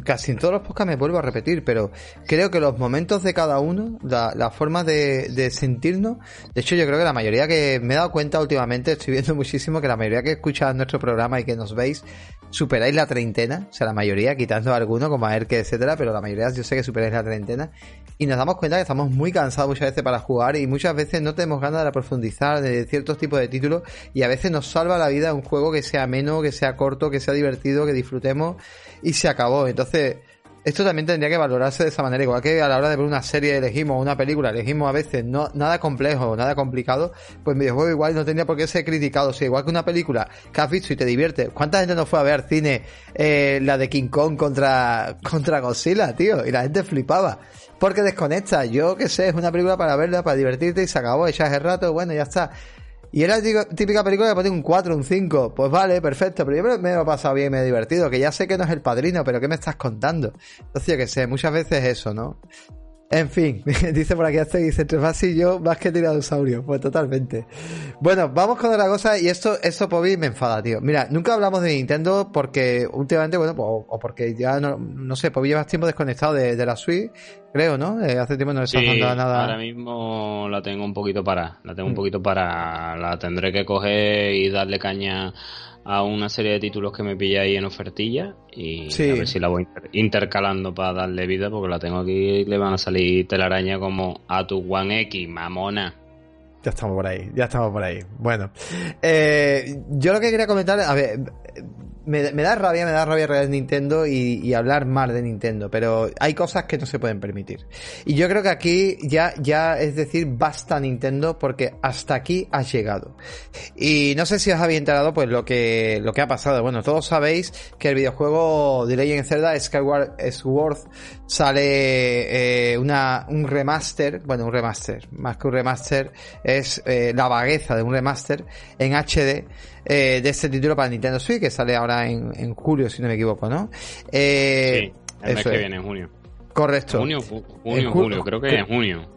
casi en todos los podcasts me vuelvo a repetir, pero creo que los momentos de cada uno, la, la forma de, sentirnos, de hecho yo creo que la mayoría que me he dado cuenta últimamente, estoy viendo muchísimo que la mayoría que escucha nuestro programa y que nos veis, superáis la treintena, o sea, la mayoría, quitando alguno como a que etcétera, pero la mayoría yo sé que superáis la treintena, y nos damos cuenta que estamos muy cansados muchas veces para jugar y muchas veces no tenemos ganas de profundizar de ciertos tipos de títulos y a veces nos salva la vida un juego que sea ameno, que sea corto, que sea divertido, que disfrutemos y se acabó. Entonces, esto también tendría que valorarse de esa manera, igual que a la hora de ver una serie elegimos una película, elegimos a veces no nada complejo, nada complicado, pues videojuego igual no tendría por qué ser criticado, o igual que una película que has visto y te divierte. ¿Cuánta gente no fue a ver cine eh, la de King Kong contra contra Godzilla, tío? Y la gente flipaba. Porque desconecta, yo qué sé, es una película para verla, para divertirte y se acabó, echas el rato, bueno, ya está. Y era la típica película que pone un 4, un 5. Pues vale, perfecto. Pero yo me lo he pasado bien, me he divertido. Que ya sé que no es el padrino, pero ¿qué me estás contando? Entonces, yo que sé, muchas veces eso, ¿no? En fin, dice por aquí este, dice entre y yo más que tiranosaurio. Pues totalmente. Bueno, vamos con otra cosa y esto, esto Pobi me enfada, tío. Mira, nunca hablamos de Nintendo porque últimamente, bueno, pues, o, porque ya no, no sé, Pobi llevas tiempo desconectado de, de la Switch, creo, ¿no? Eh, hace tiempo no le estás dando nada. Ahora mismo la tengo un poquito para, la tengo un mm. poquito para, la tendré que coger y darle caña a una serie de títulos que me pilla ahí en ofertilla y a ver si la voy intercalando para darle vida porque la tengo aquí y le van a salir telaraña como a tu One X, mamona. Ya estamos por ahí, ya estamos por ahí. Bueno, eh, yo lo que quería comentar, a ver, me, da rabia, me da rabia real Nintendo y, hablar mal de Nintendo, pero hay cosas que no se pueden permitir. Y yo creo que aquí ya, ya es decir, basta Nintendo porque hasta aquí has llegado. Y no sé si os habéis enterado pues lo que, lo que ha pasado. Bueno, todos sabéis que el videojuego de Legend of Zelda Skyward Sword sale eh, una, un remaster, bueno, un remaster, más que un remaster, es eh, la vagueza de un remaster en HD eh, de este título para Nintendo Switch, que sale ahora en, julio, si no me equivoco, ¿no? Eh, sí, el mes que viene, en junio. Correcto. Junio, junio, julio, creo que es en junio.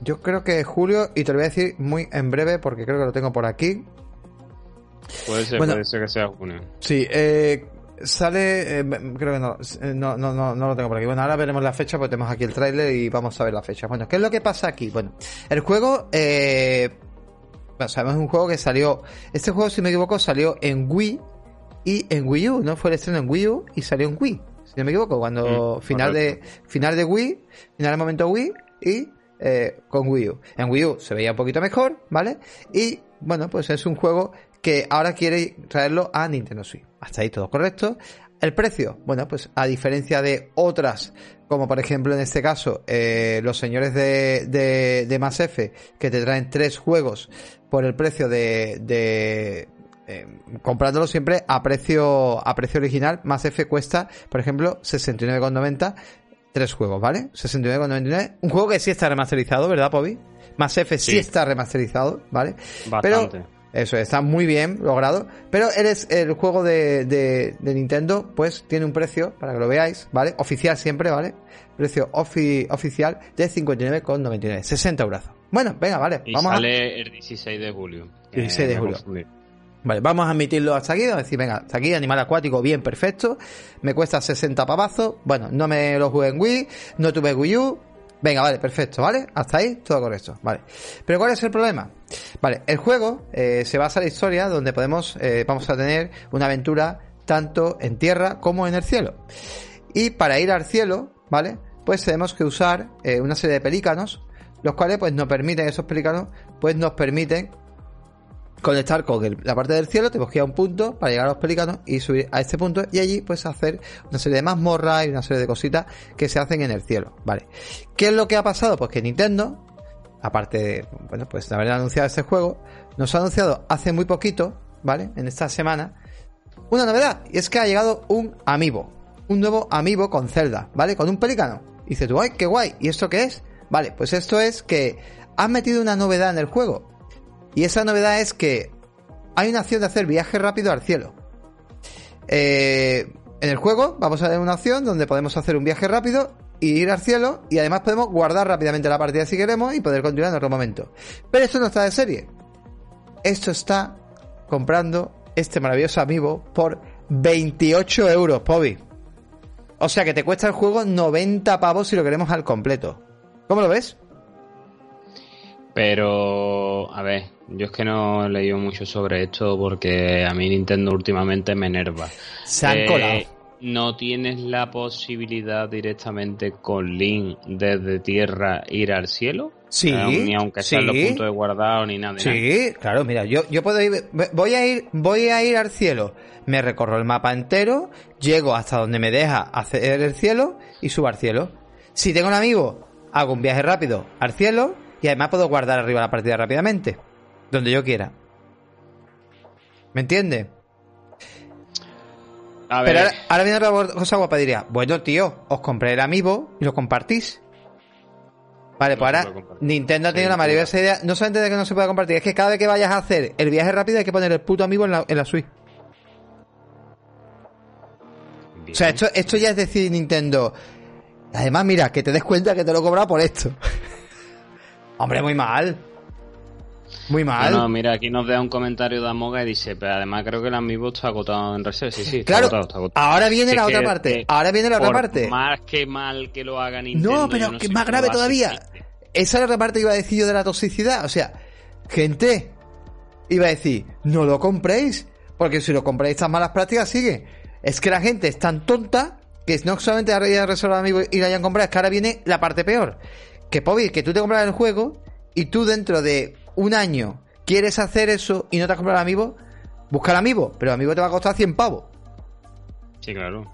Yo creo que es julio y te lo voy a decir muy en breve porque creo que lo tengo por aquí. Puede ser, puede ser que sea junio. Sí, eh, sale, eh, creo que no, no, no, no, no lo tengo por aquí. Bueno, ahora veremos la fecha porque tenemos aquí el tráiler y vamos a ver la fecha. Bueno, ¿qué es lo que pasa aquí? Bueno, el juego eh, bueno, sabemos un juego que salió. Este juego, si me equivoco, salió en Wii y en Wii U, ¿no? Fue el estreno en Wii U y salió en Wii. Si no me equivoco, cuando mm, final de final de Wii, final de momento Wii y eh, con Wii U. En Wii U se veía un poquito mejor, ¿vale? Y bueno, pues es un juego que ahora quiere traerlo a Nintendo Switch. Hasta ahí todo correcto. El precio, bueno, pues a diferencia de otras, como por ejemplo en este caso, eh, los señores de, de, de Mass Effect, que te traen tres juegos por el precio de, de eh, comprándolo siempre a precio a precio original, Mass Effect cuesta, por ejemplo, 69,90 tres juegos, ¿vale? 69,99, un juego que sí está remasterizado, ¿verdad, Pobi? Mass Effect sí, está remasterizado, ¿vale? Bastante. Pero eso está muy bien logrado. Pero eres el juego de, de, Nintendo, pues tiene un precio, para que lo veáis, ¿vale? Oficial siempre, ¿vale? Precio oficial de 59,99. 60 euros. Bueno, venga, vale. Y vamos sale el 16 de julio. 16 de julio. Vale, vamos a admitirlo hasta aquí, vamos a decir, venga, hasta aquí, animal acuático, bien, perfecto. Me cuesta 60 pavazos. Bueno, no me lo jugué en Wii, no tuve Wii U. Venga, vale, perfecto, ¿vale? Hasta ahí, todo correcto, vale. Pero ¿cuál es el problema? Vale, el juego eh, se basa en la historia donde podemos, eh, vamos a tener una aventura tanto en tierra como en el cielo. Y para ir al cielo, ¿vale? Pues tenemos que usar eh, una serie de pelícanos los cuales pues nos permiten, esos pelícanos, pues nos permiten conectar con la parte del cielo, te que a un punto para llegar a los pelícanos y subir a este punto y allí pues hacer una serie de mazmorras y una serie de cositas que se hacen en el cielo, ¿vale? ¿Qué es lo que ha pasado? Pues que Nintendo, aparte de, bueno, pues de haber anunciado este juego, nos ha anunciado hace muy poquito, ¿vale? En esta semana, una novedad, y es que ha llegado un amiibo, un nuevo amiibo con Zelda, ¿vale? Con un pelícano. Y dices tú, ¡ay, qué guay! ¿Y esto qué es? Vale, pues esto es que han metido una novedad en el juego. Y esa novedad es que hay una opción de hacer viaje rápido al cielo. Eh, en el juego vamos a tener una opción donde podemos hacer un viaje rápido y ir al cielo y además podemos guardar rápidamente la partida si queremos y poder continuar en otro momento. Pero esto no está de serie. Esto está comprando este maravilloso amigo por 28 euros, Pobi. O sea que te cuesta el juego 90 pavos si lo queremos al completo. ¿Cómo lo ves? Pero, a ver, yo es que no he leído mucho sobre esto porque a mí Nintendo últimamente me enerva. Se han colado. Eh, no tienes la posibilidad directamente con Link desde tierra ir al cielo. Sí. ni aunque sean los puntos de guardado ni nada. Sí, claro, mira, yo, yo puedo ir, voy a ir, voy a ir al cielo. Me recorro el mapa entero, llego hasta donde me deja hacer el cielo y subo al cielo. Si tengo un amigo hago un viaje rápido al cielo y además puedo guardar arriba la partida rápidamente, donde yo quiera. ¿Me entiende? Pero ahora, viene otra cosa guapa, diría, bueno tío, os compré el amiibo y lo compartís. Vale, pues ahora Nintendo ha tenido la maravillosa idea, no solamente de que no se pueda compartir, es que cada vez que vayas a hacer el viaje rápido hay que poner el puto amiibo en la, en la Switch. O sea, esto, esto ya es decir Nintendo, Además, mira, que te des cuenta que te lo he cobrado por esto. Hombre, muy mal. Muy mal. No, mira, aquí nos da un comentario de Amoga y dice, pero además creo que el amiibo está agotado en reserva. Sí, sí, está claro, agotado, Ahora viene la otra parte. ahora viene la otra parte. Más que mal que lo hagan Nintendo. No, pero que es más grave todavía. Esa es la otra parte que iba a decir yo de la toxicidad. O sea, gente iba a decir, no lo compréis. Porque si lo compréis, estas malas prácticas sigue. Es que la gente es tan tonta que no solamente haya reservado amigo y la hayan comprado, es que ahora viene la parte peor. Que Pobi, que tú te compras el juego y tú dentro de un año quieres hacer eso y no te has comprado el amigo, busca el amigo, pero el amigo te va a costar 100 pavos. Sí, claro.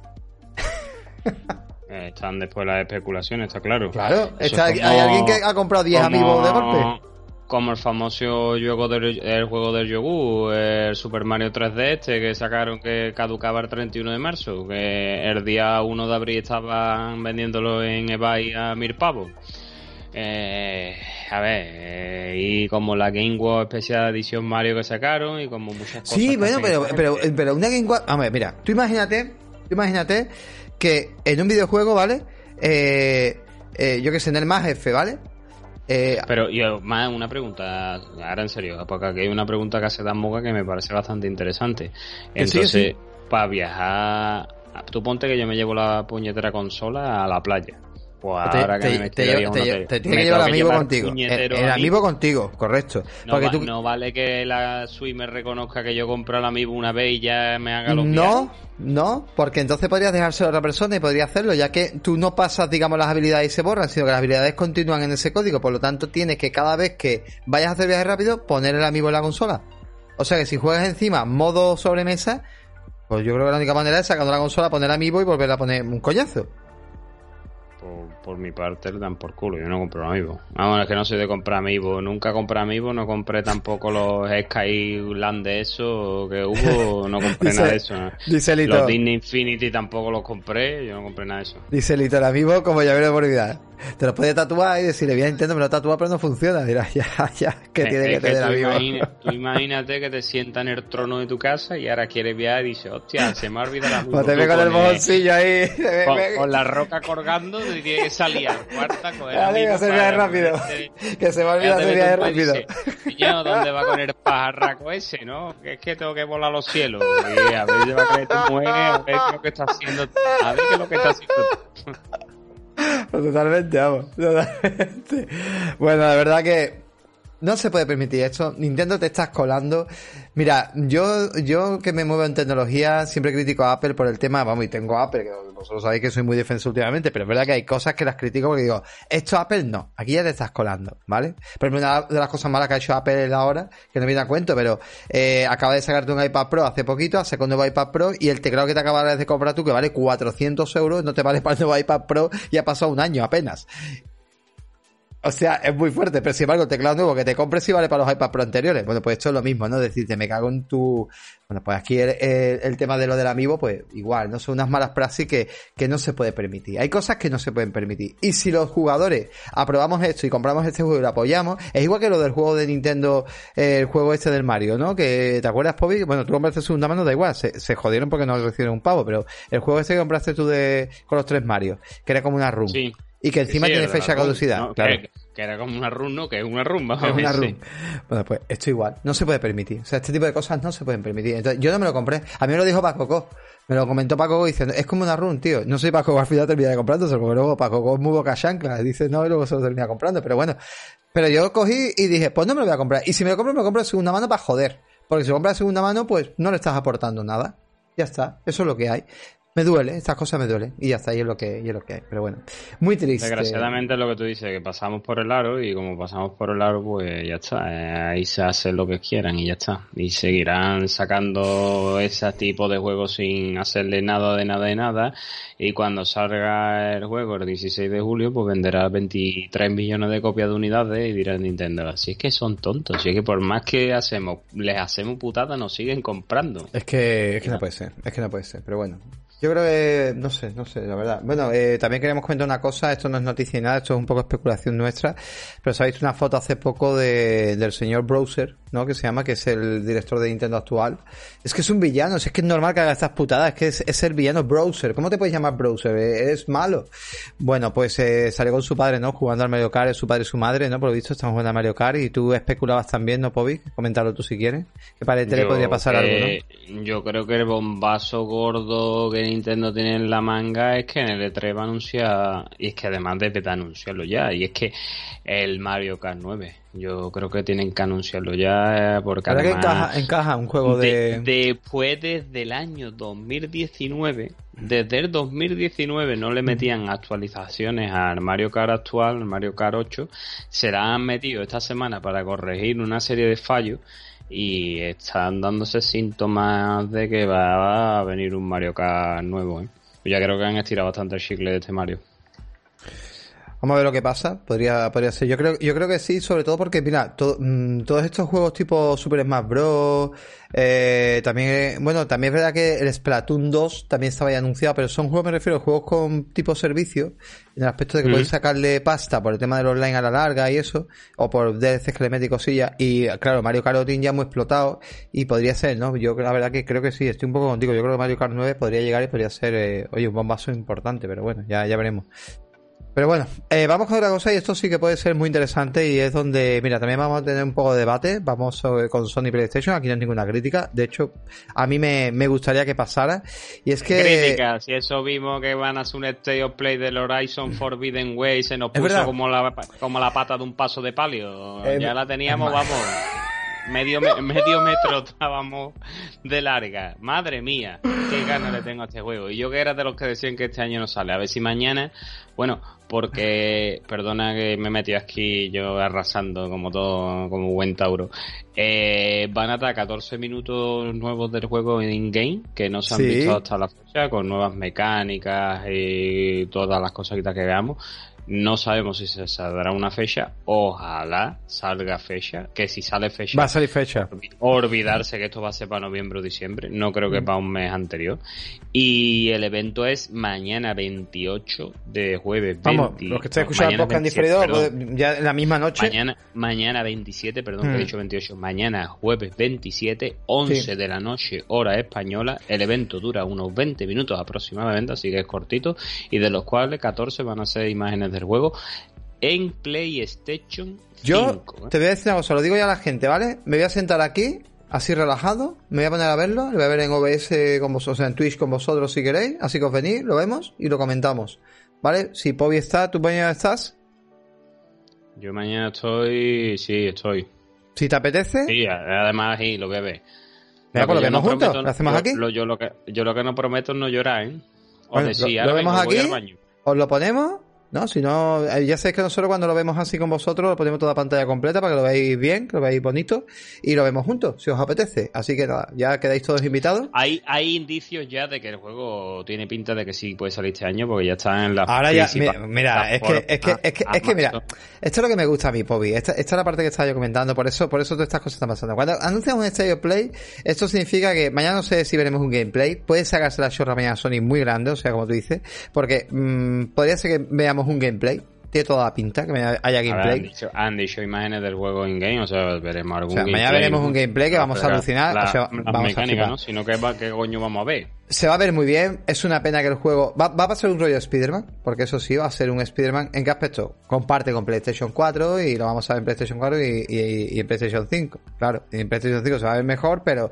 Eh, están después las especulaciones, está claro. Claro, ¿hay alguien que ha comprado 10 amigos de golpe? Como el famoso juego del, el juego del yogur, el Super Mario 3D este que sacaron que caducaba el 31 de marzo, que el día 1 de abril estaban vendiéndolo en eBay a mil pavos. Eh, a ver, eh, y como la Game Watch especial edición Mario que sacaron y como muchas cosas. Sí, bueno, pero, pero, pero, una Game Watch. A ver, mira, tú imagínate, tú imagínate que en un videojuego, ¿vale? Eh, eh, yo que sé, en el más F, ¿vale? Eh, Pero yo, más una pregunta, ahora en serio, porque aquí hay una pregunta que hace Dan Moga que me parece bastante interesante. Entonces, para viajar, tú ponte que yo me llevo la puñetera consola a la playa. Pues ahora que me te, te, te, tiene que llevar el amigo contigo. El, amigo contigo, correcto. No, Porque tú... no vale que la Swimmer reconozca que yo compro el amigo una vez y ya me haga los No, no, porque entonces podrías dejárselo a otra persona y podría hacerlo, ya que tú no pasas, digamos, las habilidades y se borran, sino que las habilidades continúan en ese código. Por lo tanto, tienes que cada vez que vayas a hacer viaje rápido, poner el amigo en la consola. O sea que si juegas encima modo sobremesa, pues yo creo que la única manera es sacando la consola, poner el amigo y volver a poner un coñazo por mi parte le dan por culo. Yo no compro Amiibo. Vamos, es que no soy de comprar Amiibo. Nunca compré Amiibo, no compré tampoco los Skyland de eso que hubo, no compré nada de eso. Dice Los Disney Infinity tampoco los compré, yo no compré nada de eso. Dice Lito, el Amiibo como ya de vida. Te lo puede tatuar y decirle, bien Nintendo, me lo tatúa, pero no funciona. Dirá, ya, ya, que tiene que, tener amigo. tú imagínate que te sienta en el trono de tu casa y ahora quieres viajar y dices, hostia, se me ha olvidado la Pues te ve con el bolsillo ahí. Con, la roca colgando y tiene que salir a cuarta con el Dale, que se viaje rápido. que se me olvida hacer viaje rápido. Yo, ¿dónde va con el pajarraco ese, no? Que es que tengo que volar a los cielos. Y a ver, va a creer tu mujer, a ver qué es lo que está haciendo. A ver qué es lo que está haciendo. Totalmente, vamos. Totalmente. Bueno, la verdad que no se puede permitir esto. Nintendo te estás colando. Mira, yo, yo que me muevo en tecnología, siempre critico a Apple por el tema, vamos, y tengo Apple, que vosotros sabéis que soy muy defensa últimamente, pero es verdad que hay cosas que las critico porque digo, esto Apple no, aquí ya te estás colando, ¿vale? Pero una de las cosas malas que ha hecho Apple ahora, que no viene a cuento, pero eh, acaba de sacarte un iPad Pro hace poquito, hace con nuevo iPad Pro, y el teclado que te acabas de comprar tú, que vale 400 euros, no te vale para el nuevo iPad Pro, y ha pasado un año apenas. O sea, es muy fuerte, pero sin embargo, el teclado nuevo que te compres sí vale para los iPad Pro anteriores. Bueno, pues esto es lo mismo, ¿no? Decirte, me cago en tu... Bueno, pues aquí el, tema de lo del amigo, pues igual, ¿no? Son unas malas praxis que, que no se puede permitir. Hay cosas que no se pueden permitir. Y si los jugadores aprobamos esto y compramos este juego y lo apoyamos, es igual que lo del juego de Nintendo, el juego este del Mario, ¿no? Que, ¿te acuerdas, Pobi? Bueno, tú compraste segunda mano, da igual, se, jodieron porque no recibieron un pavo, pero el juego este que compraste tú de, con los tres Mario, que era como una room. Y que encima tiene fecha caducidad. claro. Que, era como una run, ¿no? Que es una run, Es una run. Bueno, pues esto igual. No se puede permitir. O sea, este tipo de cosas no se pueden permitir. Entonces, yo no me lo compré. A mí me lo dijo Paco Me lo comentó Paco diciendo, es como una run, tío. No soy Paco al final terminé comprándose, porque luego Paco es muy boca chancla. Dice, no, y luego se lo termina comprando. Pero bueno. Pero yo cogí y dije, pues no me lo voy a comprar. Y si me lo compro, me lo compro de segunda mano para joder. Porque si lo compras de segunda mano, pues no le estás aportando nada. Ya está. Eso es lo que hay me duele, estas cosas me duelen. Y ya está, y es lo que, y es lo que hay. Pero bueno, muy triste. Desgraciadamente es lo que tú dices, que pasamos por el aro y como pasamos por el aro, pues ya está. Eh, ahí se hace lo que quieran y ya está. Y seguirán sacando ese tipo de juegos sin hacerle nada de nada de nada. Y cuando salga el juego el 16 de julio, pues venderá 23 millones de copias de unidades y dirá Nintendo, así es que son tontos. Así es que por más que hacemos, les hacemos putada, nos siguen comprando. Es que, es que no puede ser, es que no puede ser. Pero bueno, yo creo que, no sé, no sé, la verdad. Bueno, eh, también queremos comentar una cosa, esto no es noticia ni nada, esto es un poco especulación nuestra, pero visto una foto hace poco de, del señor Browser, ¿no? Que se llama, que es el director de Nintendo actual. Es que es un villano, es que es normal que haga estas putadas, es que es, es el villano Browser. ¿Cómo te puedes llamar Browser? Es malo. Bueno, pues eh, salió con su padre, ¿no? Jugando al Mario Kart, su padre y su madre, ¿no? Por lo visto estamos jugando al Mario Kart y tú especulabas también, ¿no, Pobi? Coméntalo tú si quieres. Que para el tele podría pasar algo, ¿no? Yo creo que el bombazo gordo que Nintendo tiene en la manga es que en el E3 va a anunciar, y es que además debe de anunciarlo ya, y es que el Mario Kart 9 Yo creo que tienen que anunciarlo ya eh, porque además, que encaja, encaja, un juego de... Después desde el año 2019, desde el 2019 no le metían actualizaciones al Mario Kart actual, al Mario Kart 8, se la han metido esta semana para corregir una serie de fallos y están dándose síntomas de que va a venir un Mario Kart nuevo. ¿eh? Ya creo que han estirado bastante el chicle de este Mario. Vamos a ver lo que pasa. Podría, podría ser. Yo creo, yo creo que sí, sobre todo porque, mira, mm, todos estos juegos tipo Super Smash Bros. Eh, también, bueno, también es verdad que el Splatoon 2 también estaba ya anunciado, pero son juegos, me refiero, juegos con tipo servicio, en el aspecto de que puedes sacarle pasta por el tema del online a la larga y eso, o por DLCs que le metí cosillas. Y claro, Mario Kart ya muy explotado y podría ser, ¿no? Yo la verdad que creo que sí, estoy un poco contigo. Yo creo que Mario Kart 9 podría llegar y podría ser, eh, oye, un bombazo importante, pero bueno, ya, ya veremos. Pero bueno, eh, vamos con otra cosa y esto sí que puede ser muy interesante y es donde, mira, también vamos a tener un poco de debate, vamos con Sony PlayStation, aquí no hay ninguna crítica, de hecho, a mí me, me gustaría que pasara y es que... Crítica, si eso vimos que van a hacer un State of Play del Horizon Forbidden Way se nos puso como la, como la pata de un paso de palio, eh, ya la teníamos, vamos medio, medio metro estábamos de larga. Madre mía, qué ganas le tengo a este juego. Y yo que era de los que decían que este año no sale. A ver si mañana, bueno, porque, perdona que me metí aquí yo arrasando como todo, como buen Tauro. Eh, van a estar 14 minutos nuevos del juego en in-game, que no se han visto hasta la fecha, con nuevas mecánicas y todas las cositas que veamos. No sabemos si se saldrá una fecha. Ojalá salga fecha. Que si sale fecha. Va a salir fecha. Olvidarse que esto va a ser para noviembre o diciembre. No creo que mm. para un mes anterior. Y el evento es mañana 28 de jueves. Vamos, los que estén escuchando el podcast diferido, ya en la misma noche. Mañana, mañana 27, perdón, que he mm. dicho 28. Mañana jueves 27, 11 de la noche, hora española. El evento dura unos 20 minutos aproximadamente, así que es cortito. Y de los cuales 14 van a ser imágenes del juego en PlayStation 5. Yo ¿eh? te voy a decir una cosa, lo digo ya a la gente, ¿vale? Me voy a sentar aquí, así relajado, me voy a poner a verlo, lo voy a ver en OBS con vosotros, o sea, en Twitch con vosotros si queréis, así que os venís, lo vemos y lo comentamos. ¿Vale? Si Pobi está, ¿tú mañana estás? Yo mañana estoy, sí, estoy. Si te apetece. Sí, además sí, lo voy a ver. Mira, pues lo vemos juntos, lo hacemos aquí. yo, lo que, yo lo que no prometo es no llorar, ¿eh? O bueno, lo, vemos aquí, os lo ponemos no, si no, eh, ya sabéis que nosotros cuando lo vemos así con vosotros, lo ponemos toda pantalla completa para que lo veáis bien, que lo veáis bonito y lo vemos juntos, si os apetece. Así que nada, ya quedáis todos invitados. Hay, hay indicios ya de que el juego tiene pinta de que sí puede salir este año porque ya está en la. Ahora ya, mira, es, que, es, que, es, que, es que, mira, esto es lo que me gusta a mí, Pobi. Esta, esta es la parte que estaba yo comentando, por eso, por eso todas estas cosas están pasando. Cuando anuncian un Estadio Play, esto significa que mañana no sé si veremos un gameplay, puede sacarse la chorra mañana Sony muy grande, o sea, como tú dices, porque mmm, podría ser que veamos un gameplay tiene toda la pinta que haya gameplay. han, dicho, imágenes del juego in-game, o sea, veremos algún o sea, Mañana veremos un gameplay que vamos a alucinar. o sea, vamos mecánica, ¿no? Sino que, ¿qué coño vamos a ver? Se va a ver muy bien. Es una pena que el juego. Va, va a pasar un rollo de Spider-Man, porque eso sí, va a ser un Spider-Man. ¿En qué aspecto? Comparte con PlayStation 4 y lo vamos a ver en PlayStation 4 y, y, en PlayStation 5. Claro, en PlayStation 5 se va a ver mejor, pero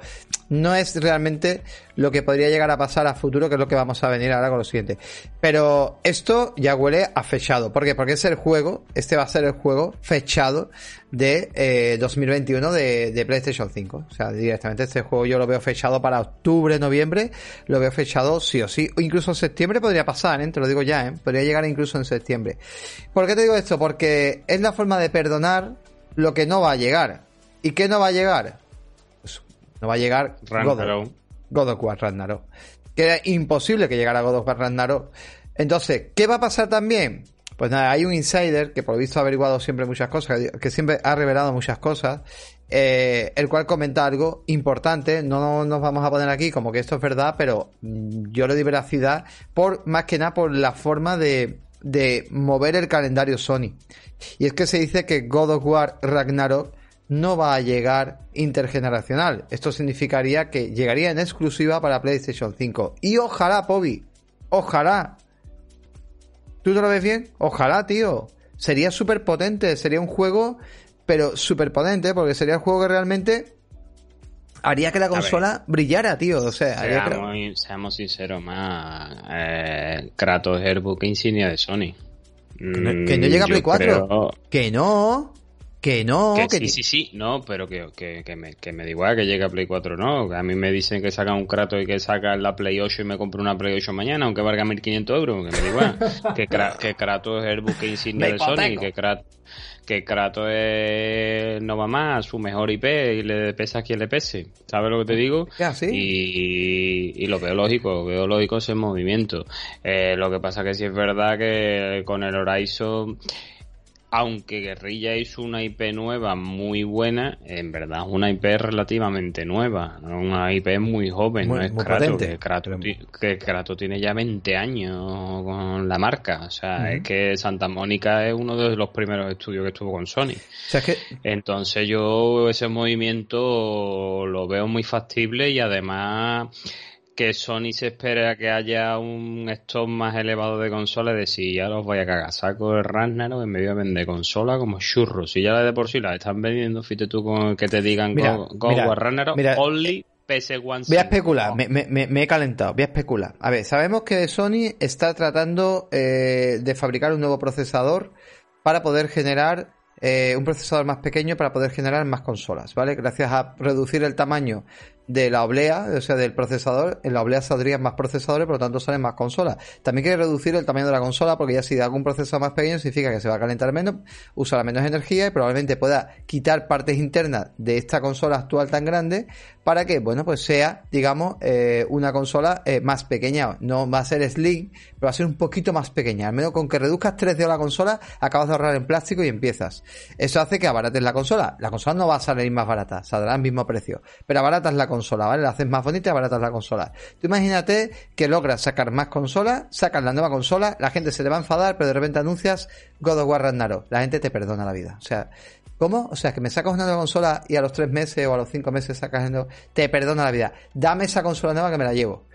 no es realmente lo que podría llegar a pasar a futuro, que es lo que vamos a venir ahora con lo siguiente. Pero esto ya huele a fechado. ¿Por qué? Porque es el juego, este va a ser el juego fechado de eh, 2021 de, de, PlayStation 5. O sea, directamente este juego yo lo veo fechado para octubre, noviembre, lo veo fechado sí o sí. O incluso en septiembre podría pasar, ¿eh? te lo digo ya, ¿eh? podría llegar incluso en septiembre. ¿Por qué te digo esto? Porque es la forma de perdonar lo que no va a llegar. ¿Y qué no va a llegar? No va a llegar Ragnarok. God of War Ragnarok. Que era imposible que llegara God of War Ragnarok. Entonces, ¿qué va a pasar también? Pues nada, hay un insider que por lo visto ha averiguado siempre muchas cosas, que siempre ha revelado muchas cosas, eh, el cual comenta algo importante. No nos vamos a poner aquí como que esto es verdad, pero mm, yo le doy veracidad por más que nada por la forma de, de mover el calendario Sony. Y es que se dice que God of War Ragnarok no va a llegar intergeneracional. Esto significaría que llegaría en exclusiva para PlayStation 5. Y ojalá, Pobi, ojalá. ¿Tú te lo ves bien? Ojalá, tío. Sería súper potente, sería un juego, pero súper potente, porque sería el juego que realmente haría que la consola brillara, tío. O sea, seamos, sinceros, más eh, Kratos buque insignia de Sony. Que no, llega a Play 4. Que no. Que no, que, sí, sí, sí, no, pero que, que, que, me, que me da igual que llegue a Play 4, no. A mí me dicen que sacan un Kratos y que sacan la Play 8 y me compro una Play 8 mañana, aunque valga 1500 euros, que me da igual. que, que Kratos es el buque insignia de Sony, que Kratos, que Kratos es, no va más, su mejor IP y le pesa a quien le pese. ¿Sabes lo que te digo? y, y, lo veo lógico, veo lógico ese movimiento. Eh, lo que pasa que sí es verdad que con el Horizon aunque Guerrilla es una IP nueva muy buena, en verdad es una IP relativamente nueva, una IP muy joven, no es Kratos, que Kratos, tiene ya 20 años con la marca, o sea, es que Santa Mónica es uno de los primeros estudios que estuvo con Sony. Entonces yo ese movimiento lo veo muy factible y además que Sony se espera que haya un stock más elevado de consolas, de si ya los voy a cagar, saco el Ragnarok en medio de vender consola como churros. Si ya de por sí la están vendiendo, fíjate tú con que te digan Go, Go Ragnarok, only PS1. Voy a especular, me, me, me, he calentado, voy a especular. A ver, sabemos que Sony está tratando eh, de fabricar un nuevo procesador para poder generar eh, un procesador más pequeño para poder generar más consolas, ¿vale? Gracias a reducir el tamaño de la oblea, o sea, del procesador, en la oblea saldrían más procesadores, por lo tanto salen más consolas. También quiere reducir el tamaño de la consola, porque ya si da algún procesador más pequeño significa que se va a calentar menos, usará menos energía y probablemente pueda quitar partes internas de esta consola actual tan grande para que, bueno, pues sea, digamos, eh, una consola eh, más pequeña. No va a ser slim, pero va a ser un poquito más pequeña. Al menos con que reduzcas 3 de la consola, acabas de ahorrar en plástico y empiezas. Eso hace que abarates la consola. La consola no va a salir más barata, saldrá al mismo precio. Pero abaratas la consola, ¿vale? La haces más bonita y abaratas la consola. Tú imagínate que logras sacar más consolas, sacas la nueva consola, la gente se le va a enfadar, pero de repente anuncias God of War Ragnarok. La gente te perdona la vida. O sea, ¿Cómo? O sea, que me sacas una nueva consola y a los tres meses o a los cinco meses sacas te perdona la vida. Dame esa consola nueva que me la llevo.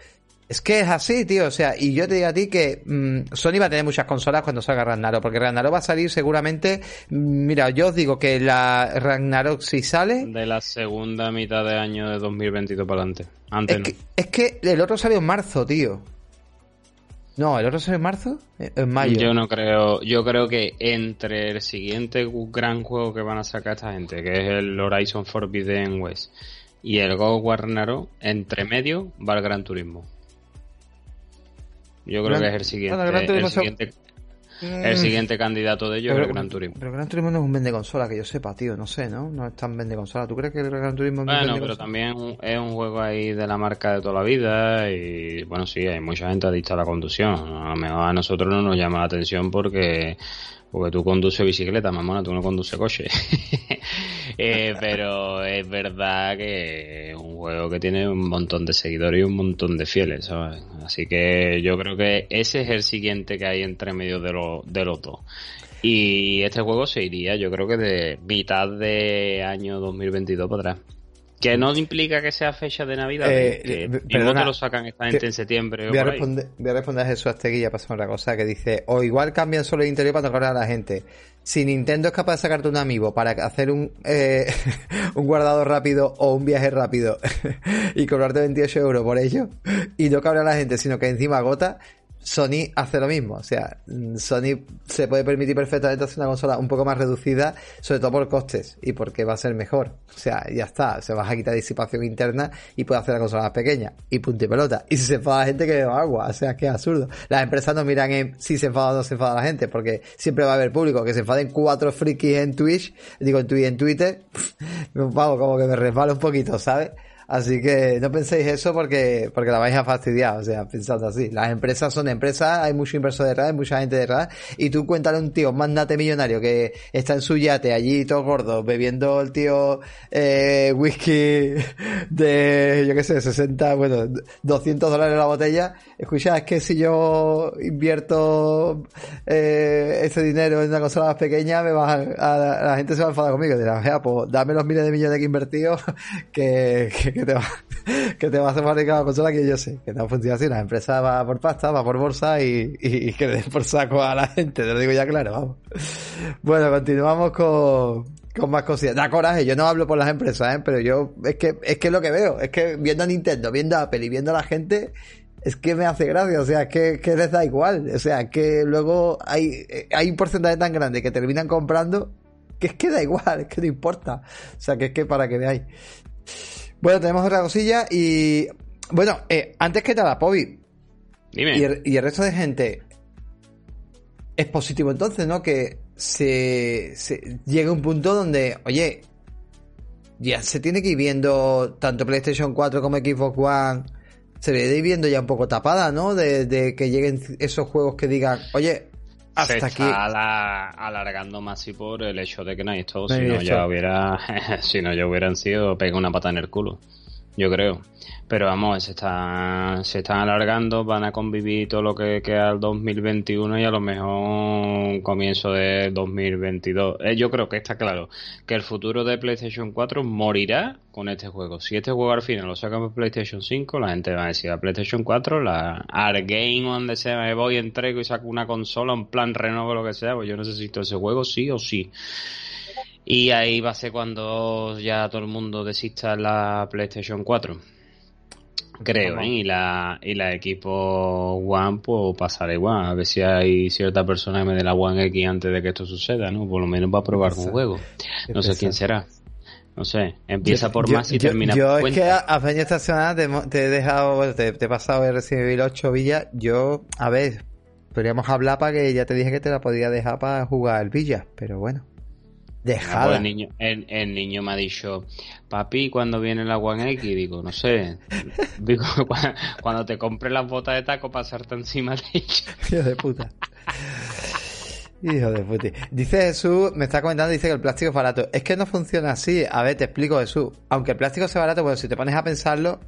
Es que es así, tío. O sea, y yo te digo a ti que mm, Sony va a tener muchas consolas cuando salga Ragnarok, porque Ragnarok va a salir seguramente. Mm, mira, yo os digo que la Ragnarok si sale. De la segunda mitad de año de 2022 para adelante. Antes es, que, es que el otro salió en marzo, tío. No, ¿el otro sale en marzo? Eh, en mayo. Yo no creo. Yo creo que entre el siguiente gran juego que van a sacar esta gente, que es el Horizon Forbidden West, y el Go Warnaro, entre medio va el Gran Turismo. Yo creo que es el siguiente. el siguiente el mm. siguiente candidato de ellos es el Gran Turismo. Pero el Gran Turismo no es un vende consola que yo sepa, tío. No sé, ¿no? No es tan vende consola. ¿Tú crees que el Gran Turismo es Bueno, pero también es un juego ahí de la marca de toda la vida. Y bueno, sí, hay mucha gente adicta a la conducción. A lo mejor a nosotros no nos llama la atención porque porque tú conduces bicicleta, mamona, tú no conduces coche. eh, pero es verdad que es un juego que tiene un montón de seguidores y un montón de fieles, ¿sabes? Así que yo creo que ese es el siguiente que hay entre medio de, de los dos. Y este juego se iría, yo creo que de mitad de año 2022 para. Que no implica que sea fecha de Navidad, eh, que no te lo sacan esta gente en septiembre. Voy, a responder, voy a responder a Jesús Asteguilla para otra cosa que dice, o igual cambian solo el interior para tocar a la gente. Si Nintendo es capaz de sacarte un amigo para hacer un, eh, un guardado rápido o un viaje rápido y cobrarte 28 euros por ello y no cabrea a la gente, sino que encima agota, Sony hace lo mismo. O sea, Sony se puede permitir perfectamente hacer una consola un poco más reducida, sobre todo por costes y porque va a ser mejor. O sea, ya está. Se va a quitar disipación interna y puede hacer la consola más pequeña. Y punto y pelota. Y si se enfada la gente, que beba agua. O sea, que es absurdo. Las empresas no miran en si se enfada o no se enfada la gente, porque siempre va a haber público. Que se enfaden cuatro frikis en Twitch, digo en Twitch, en Twitter, vamos, como que me resbala un poquito, ¿sabes? Así que no penséis eso porque, porque la vais a fastidiar, o sea, pensando así. Las empresas son empresas, hay mucho inversor detrás, hay mucha gente detrás, y tú cuéntale a un tío, mándate millonario que está en su yate allí todo gordo, bebiendo el tío eh, whisky de, yo qué sé, 60, bueno, 200 dólares la botella. Escucha, es que si yo invierto eh, ese dinero en una consola más pequeña, me va a, la gente se va a enfadar conmigo. Dirá, pues dame los miles de millones que he invertido, que que te va, que te va a hacer fabricar una consola que yo sé, que no funciona así. La empresa va por pasta, va por bolsa y, y, que le den por saco a la gente, te lo digo ya claro, vamos. Bueno, continuamos con, con más cositas. Da coraje, yo no hablo por las empresas, ¿eh? pero yo, es que, es que lo que veo, es que viendo a Nintendo, viendo a Apple y viendo a la gente, es que me hace gracia, o sea, es que, que les da igual, o sea, que luego hay, hay un porcentaje tan grande que terminan comprando que es que da igual, es que no importa. O sea, que es que para que veáis. Bueno, tenemos otra cosilla y. Bueno, eh, antes que nada, Pobi. Dime. Y el, y el resto de gente. Es positivo entonces, ¿no? Que se, se llegue a un punto donde, oye, ya se tiene que ir viendo tanto PlayStation 4 como Xbox One. Se debe ir viendo ya un poco tapada, ¿no? De, de que lleguen esos juegos que digan, oye, hasta se está ala- alargando más y por el hecho de que no hay esto, si no ya hubiera, si no ya hubieran sido pega una pata en el culo, yo creo. Pero vamos, se está, se están alargando, van a convivir todo lo que queda el 2021 y a lo mejor comienzo de 2022. Eh, yo creo que está claro que el futuro de PlayStation 4 morirá con este juego. Si este juego al final lo sacamos PlayStation 5, la gente va a decir a PlayStation 4, la Game donde sea, me voy, entrego y saco una consola, un plan renovo, lo que sea, pues yo necesito ese juego sí o sí. Y ahí va a ser cuando ya todo el mundo desista la PlayStation 4. Creo, ¿eh? Y la, y la equipo One, pues pasará igual. A ver si hay cierta persona que me dé la One X antes de que esto suceda, ¿no? Por lo menos va a probar un juego. No sé quién será. No sé. Empieza por Yo- más y yo- termina Yo por es que cuenta. has venido esta semana, te, te he dejado, bueno, te, te he pasado el Resident Evil 8 Villa. Yo, a ver, podríamos hablar para que ya te dije que te la podía dejar para jugar el Villa, pero bueno. Ah, pues Dejada. el, niño, el, el niño me ha dicho, papi, ¿cuándo viene la One X? Digo, no sé. Digo, "Cu- cuando te compre las botas de taco, pasarte encima de ella. Hijo de puta. Hijo de puta. Dice Jesús, me está comentando, dice que el plástico es barato. Es que no funciona así. A ver, te explico, Jesús. Aunque el plástico sea barato, bueno, si te pones a pensarlo,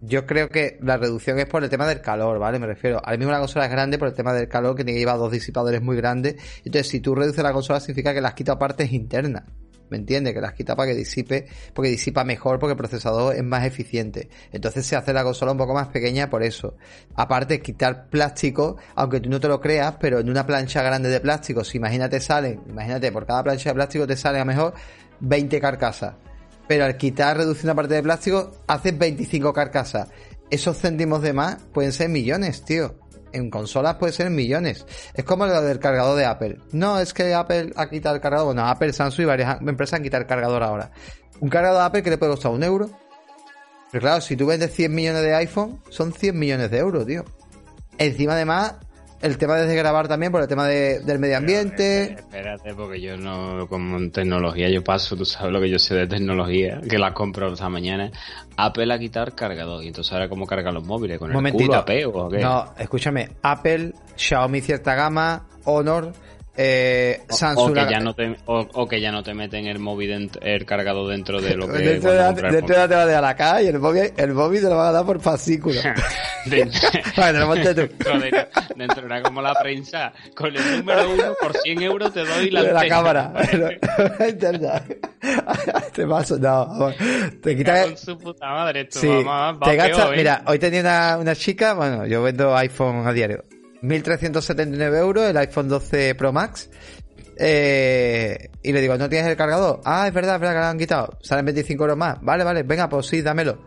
yo creo que la reducción es por el tema del calor, ¿vale? Me refiero. Ahora mismo la consola es grande por el tema del calor, que tiene que llevar dos disipadores muy grandes. Entonces, si tú reduces la consola, significa que le has quitado partes internas. ¿Me entiendes? Que las quita para que disipe, porque disipa mejor, porque el procesador es más eficiente. Entonces se hace la consola un poco más pequeña por eso. Aparte, quitar plástico, aunque tú no te lo creas, pero en una plancha grande de plástico, si imagínate salen, imagínate, por cada plancha de plástico te salen a mejor 20 carcasas. Pero al quitar, reducir una parte de plástico, haces 25 carcasas. Esos céntimos de más pueden ser millones, tío. En consolas puede ser millones. Es como lo del cargador de Apple. No, es que Apple ha quitado el cargador. Bueno, Apple, Samsung y varias empresas han quitado el cargador ahora. Un cargador de Apple que le puede costar un euro. Pero claro, si tú vendes 100 millones de iPhone, son 100 millones de euros, tío. Encima, además, el tema de desgrabar también por el tema de- del medio ambiente. Espérate, porque yo no, como en tecnología, yo paso, tú sabes lo que yo sé de tecnología, que las compro esta mañana. Apple a quitar cargador, y entonces ahora cómo cargan los móviles, con el culo o qué? No, escúchame. Apple, Xiaomi cierta gama, Honor, eh, O- Samsung. o, que ya no te, o, o que ya no te meten el móvil dent- el cargador dentro de lo que Dentro de la, dentro de la te va a dejar la caja y el móvil, el móvil te lo van a dar por fascículo. tú. Joder, dentro era como la prensa, con el número uno por 100 euros te doy la, de la cámara. Interna. te paso, no. vamos. Te quitas. Con su puta madre, esto Sí, va te gastas. Mira, hoy tenía una, una chica, bueno, yo vendo iPhone a diario. 1.379 euros el iPhone 12 Pro Max. Eh, y le digo, ¿no tienes el cargador? Ah, es verdad, es verdad que lo han quitado. Salen 25 euros más. Vale, vale, venga, pues sí, dámelo.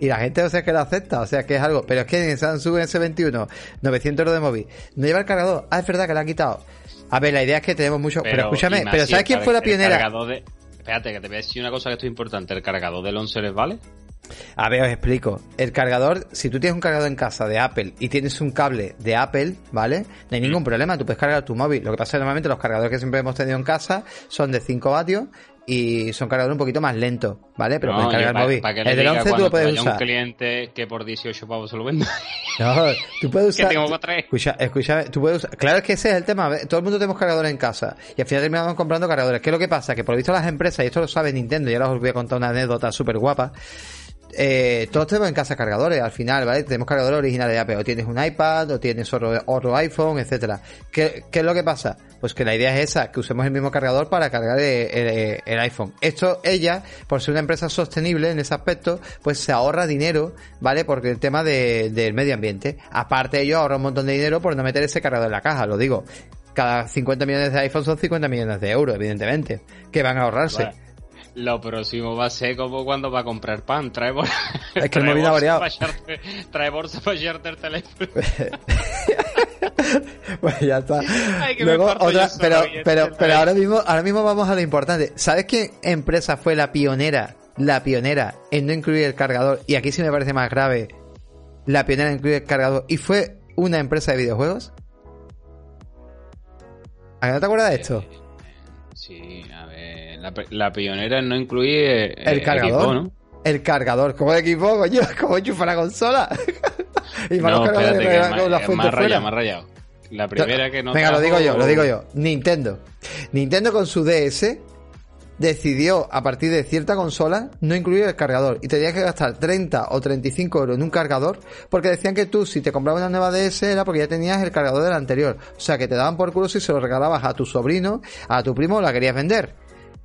Y la gente, o sea, que lo acepta, o sea, que es algo. Pero es que en Samsung S21, 900 euros de móvil, no lleva el cargador. Ah, es verdad que lo han quitado. A ver, la idea es que tenemos mucho. Pero, escúchame, pero ¿sabes el quién fue la el pionera? cargador de- Espérate, que te voy a decir una cosa que esto es importante. ¿El cargador del 11 les vale? A ver, os explico. El cargador, si tú tienes un cargador en casa de Apple y tienes un cable de Apple, ¿vale? No hay ningún problema, tú puedes cargar tu móvil. Lo que pasa es que normalmente los cargadores que siempre hemos tenido en casa son de 5 vatios y son cargadores un poquito más lentos, ¿vale? Pero No, puedes cargar el móvil. pa' que el del diga 11 tú lo puedes usar. un cliente que por 18 pavos se lo venda. No, tú puedes que usar. tengo tres. Escucha, escucha, tú puedes usar. Claro es que ese es el tema. Todo el mundo tenemos cargadores en casa. Y al final terminamos comprando cargadores. ¿Qué es lo que pasa? Que por lo visto las empresas, y esto lo sabe Nintendo, y ahora os voy a contar una anécdota súper guapa. Eh, todos tenemos en casa cargadores al final, ¿vale? Tenemos cargadores originales de Apple. O tienes un iPad, o tienes otro, iPhone, etcétera. ¿Qué, ¿Qué es lo que pasa? Pues que la idea es esa, que usemos el mismo cargador para cargar el, iPhone. Esto, ella, por ser una empresa sostenible en ese aspecto, pues se ahorra dinero, ¿vale? Porque el tema de- del medio ambiente. Aparte, ellos ahorran un montón de dinero por no meter ese cargador en la caja, lo digo. Cada 50 millones de iPhone son 50 millones de euros, evidentemente, que van a ahorrarse. Lo próximo va a ser como cuando va a comprar pan. Trae, bol- Es que el trae ha bolsa variado. para echarte- trae bolsa para echarte el teléfono. pues ya está. Luego otra, pero, pero, pero ahora mismo, ahora mismo vamos a lo importante. ¿Sabes qué empresa fue la pionera, la pionera en no incluir el cargador? Y aquí sí me parece más grave, la pionera en incluir el cargador. Y fue una empresa de videojuegos. ¿A qué no te acuerdas de esto? Sí, a ver, la, pionera no incluir el cargador, ¿no? El cargador, como equipo, coño, como enchufa la consola. y para no, espérate, que con la fuente más rayado, más rayado. La primera que no Venga, lo digo yo, lo digo yo. Nintendo. Nintendo con su DS decidió a partir de cierta consola no incluir el cargador y tenías que gastar 30 o 35 euros en un cargador porque decían que tú si te comprabas una nueva DS era porque ya tenías el cargador del anterior. O sea que te daban por culo si se lo regalabas a tu sobrino, a tu primo o la querías vender.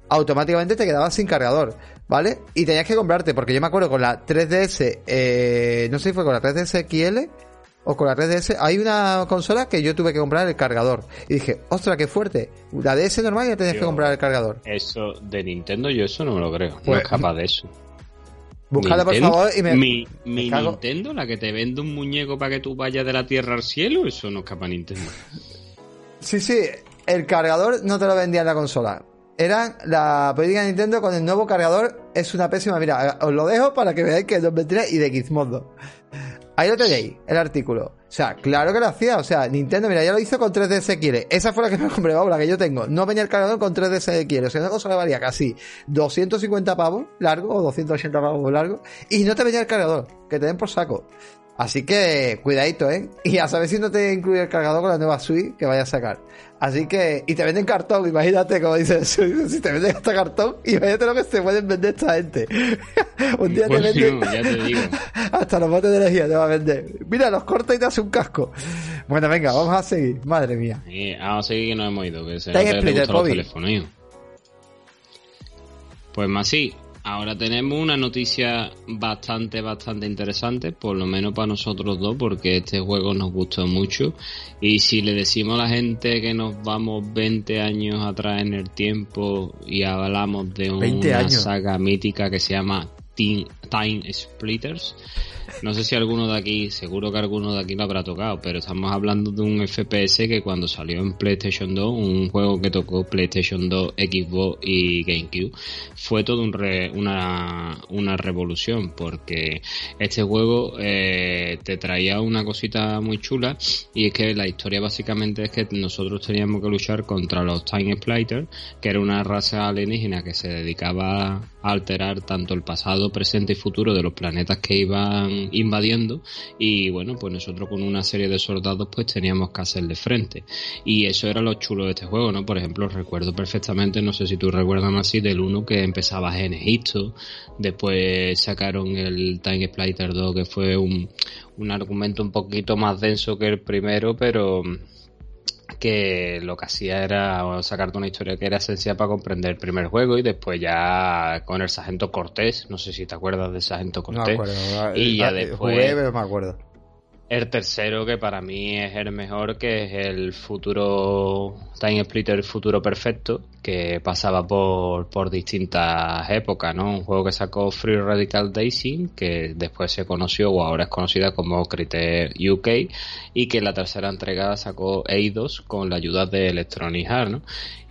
Automáticamente te quedabas sin cargador, ¿vale? Y tenías que comprarte, porque yo me acuerdo con la 3DS, eh, no sé si fue con la 3DS XL, o con la 3DS, hay una consola que yo tuve que comprar el cargador. Y dije, ostras, qué fuerte. La DS normal ya tenías que comprar el cargador. Eso de Nintendo, yo eso no me lo creo. no pues, es capaz de eso. Búscala por favor y me. Mi, mi Nintendo, la que te vende un muñeco para que tú vayas de la tierra al cielo, eso no es capaz Nintendo. Sí, sí, el cargador no te lo vendía en la consola. Era la política de Nintendo con el nuevo cargador. Es una pésima. Mira, os lo dejo para que veáis que es 2023 y de Gizmodo. Ahí lo tenéis, el artículo. O sea, claro que lo hacía. O sea, Nintendo, mira, ya lo hizo con 3DS quiere. Esa fue la que me compré, la que yo tengo. No venía el cargador con 3DS quiere. O sea, una cosa le valía casi 250 pavos largo o 280 pavos largo. Y no te venía el cargador. Que te den por saco. Así que cuidadito, ¿eh? Y a saber si no te incluye el cargador con la nueva suite que vaya a sacar. Así que, y te venden cartón, imagínate como dices, si te venden este cartón, imagínate lo que se pueden vender esta gente. un día te pues venden. ya te digo. Hasta los botes de energía te va a vender. Mira, los corta y te hace un casco. Bueno, venga, vamos a seguir. Madre mía. Sí, vamos a seguir que no hemos ido. Que se te Pues más sí, Ahora tenemos una noticia bastante, bastante interesante, por lo menos para nosotros dos, porque este juego nos gustó mucho. Y si le decimos a la gente que nos vamos 20 años atrás en el tiempo y hablamos de una saga mítica que se llama Time Splitters, no sé si alguno de aquí, seguro que alguno de aquí lo habrá tocado, pero estamos hablando de un FPS que cuando salió en PlayStation 2, un juego que tocó PlayStation 2, Xbox y GameCube, fue todo un una, una revolución, porque este juego eh, te traía una cosita muy chula, y es que la historia básicamente es que nosotros teníamos que luchar contra los Time Splitters, que era una raza alienígena que se dedicaba a alterar tanto el pasado, presente y futuro de los planetas que iban invadiendo y bueno, pues nosotros con una serie de soldados pues teníamos que hacerle frente y eso era lo chulo de este juego, ¿no? Por ejemplo, recuerdo perfectamente, no sé si tú recuerdas así, del uno que empezaba en Egipto, después sacaron el Time Splitter 2 que fue un, un argumento un poquito más denso que el primero, pero que lo que hacía era sacarte una historia que era esencial para comprender el primer juego y después ya con el sargento Cortés, no sé si te acuerdas del sargento Cortés. Y ya después... me acuerdo. El tercero, que para mí es el mejor, que es el futuro Time Splitter Futuro Perfecto, que pasaba por, por distintas épocas, ¿no? Un juego que sacó Free Radical Daisy, que después se conoció o ahora es conocida como Criter UK, y que la tercera entrega sacó Eidos con la ayuda de Electronic ¿no?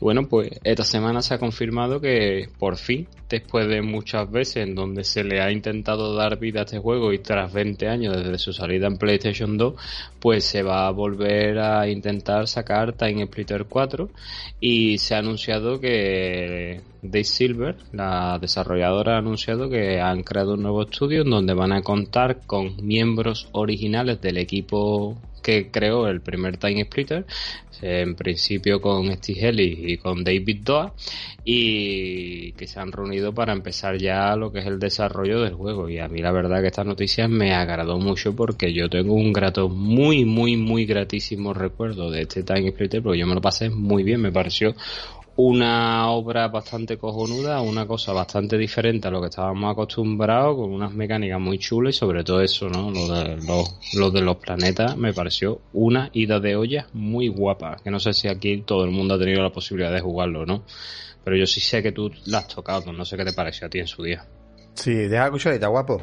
Bueno, pues esta semana se ha confirmado que por fin, después de muchas veces en donde se le ha intentado dar vida a este juego y tras 20 años desde su salida en PlayStation 2, pues se va a volver a intentar sacar Time Splitter 4 y se ha anunciado que Day Silver, la desarrolladora, ha anunciado que han creado un nuevo estudio en donde van a contar con miembros originales del equipo que creó el primer Time Splitter, en principio con Steve Helly y con David Doa, y que se han reunido para empezar ya lo que es el desarrollo del juego. Y a mí la verdad que esta noticia me agradó mucho porque yo tengo un grato, muy, muy, muy gratísimo recuerdo de este Time Splitter, porque yo me lo pasé muy bien, me pareció una obra bastante cojonuda, una cosa bastante diferente a lo que estábamos acostumbrados, con unas mecánicas muy chulas y sobre todo eso, ¿no? Lo de los, de los planetas me pareció una ida de olla muy guapa, que no sé si aquí todo el mundo ha tenido la posibilidad de jugarlo, ¿no? Pero yo sí sé que tú la has tocado, no sé qué te pareció a ti en su día. Sí, deja escuchadita, guapo.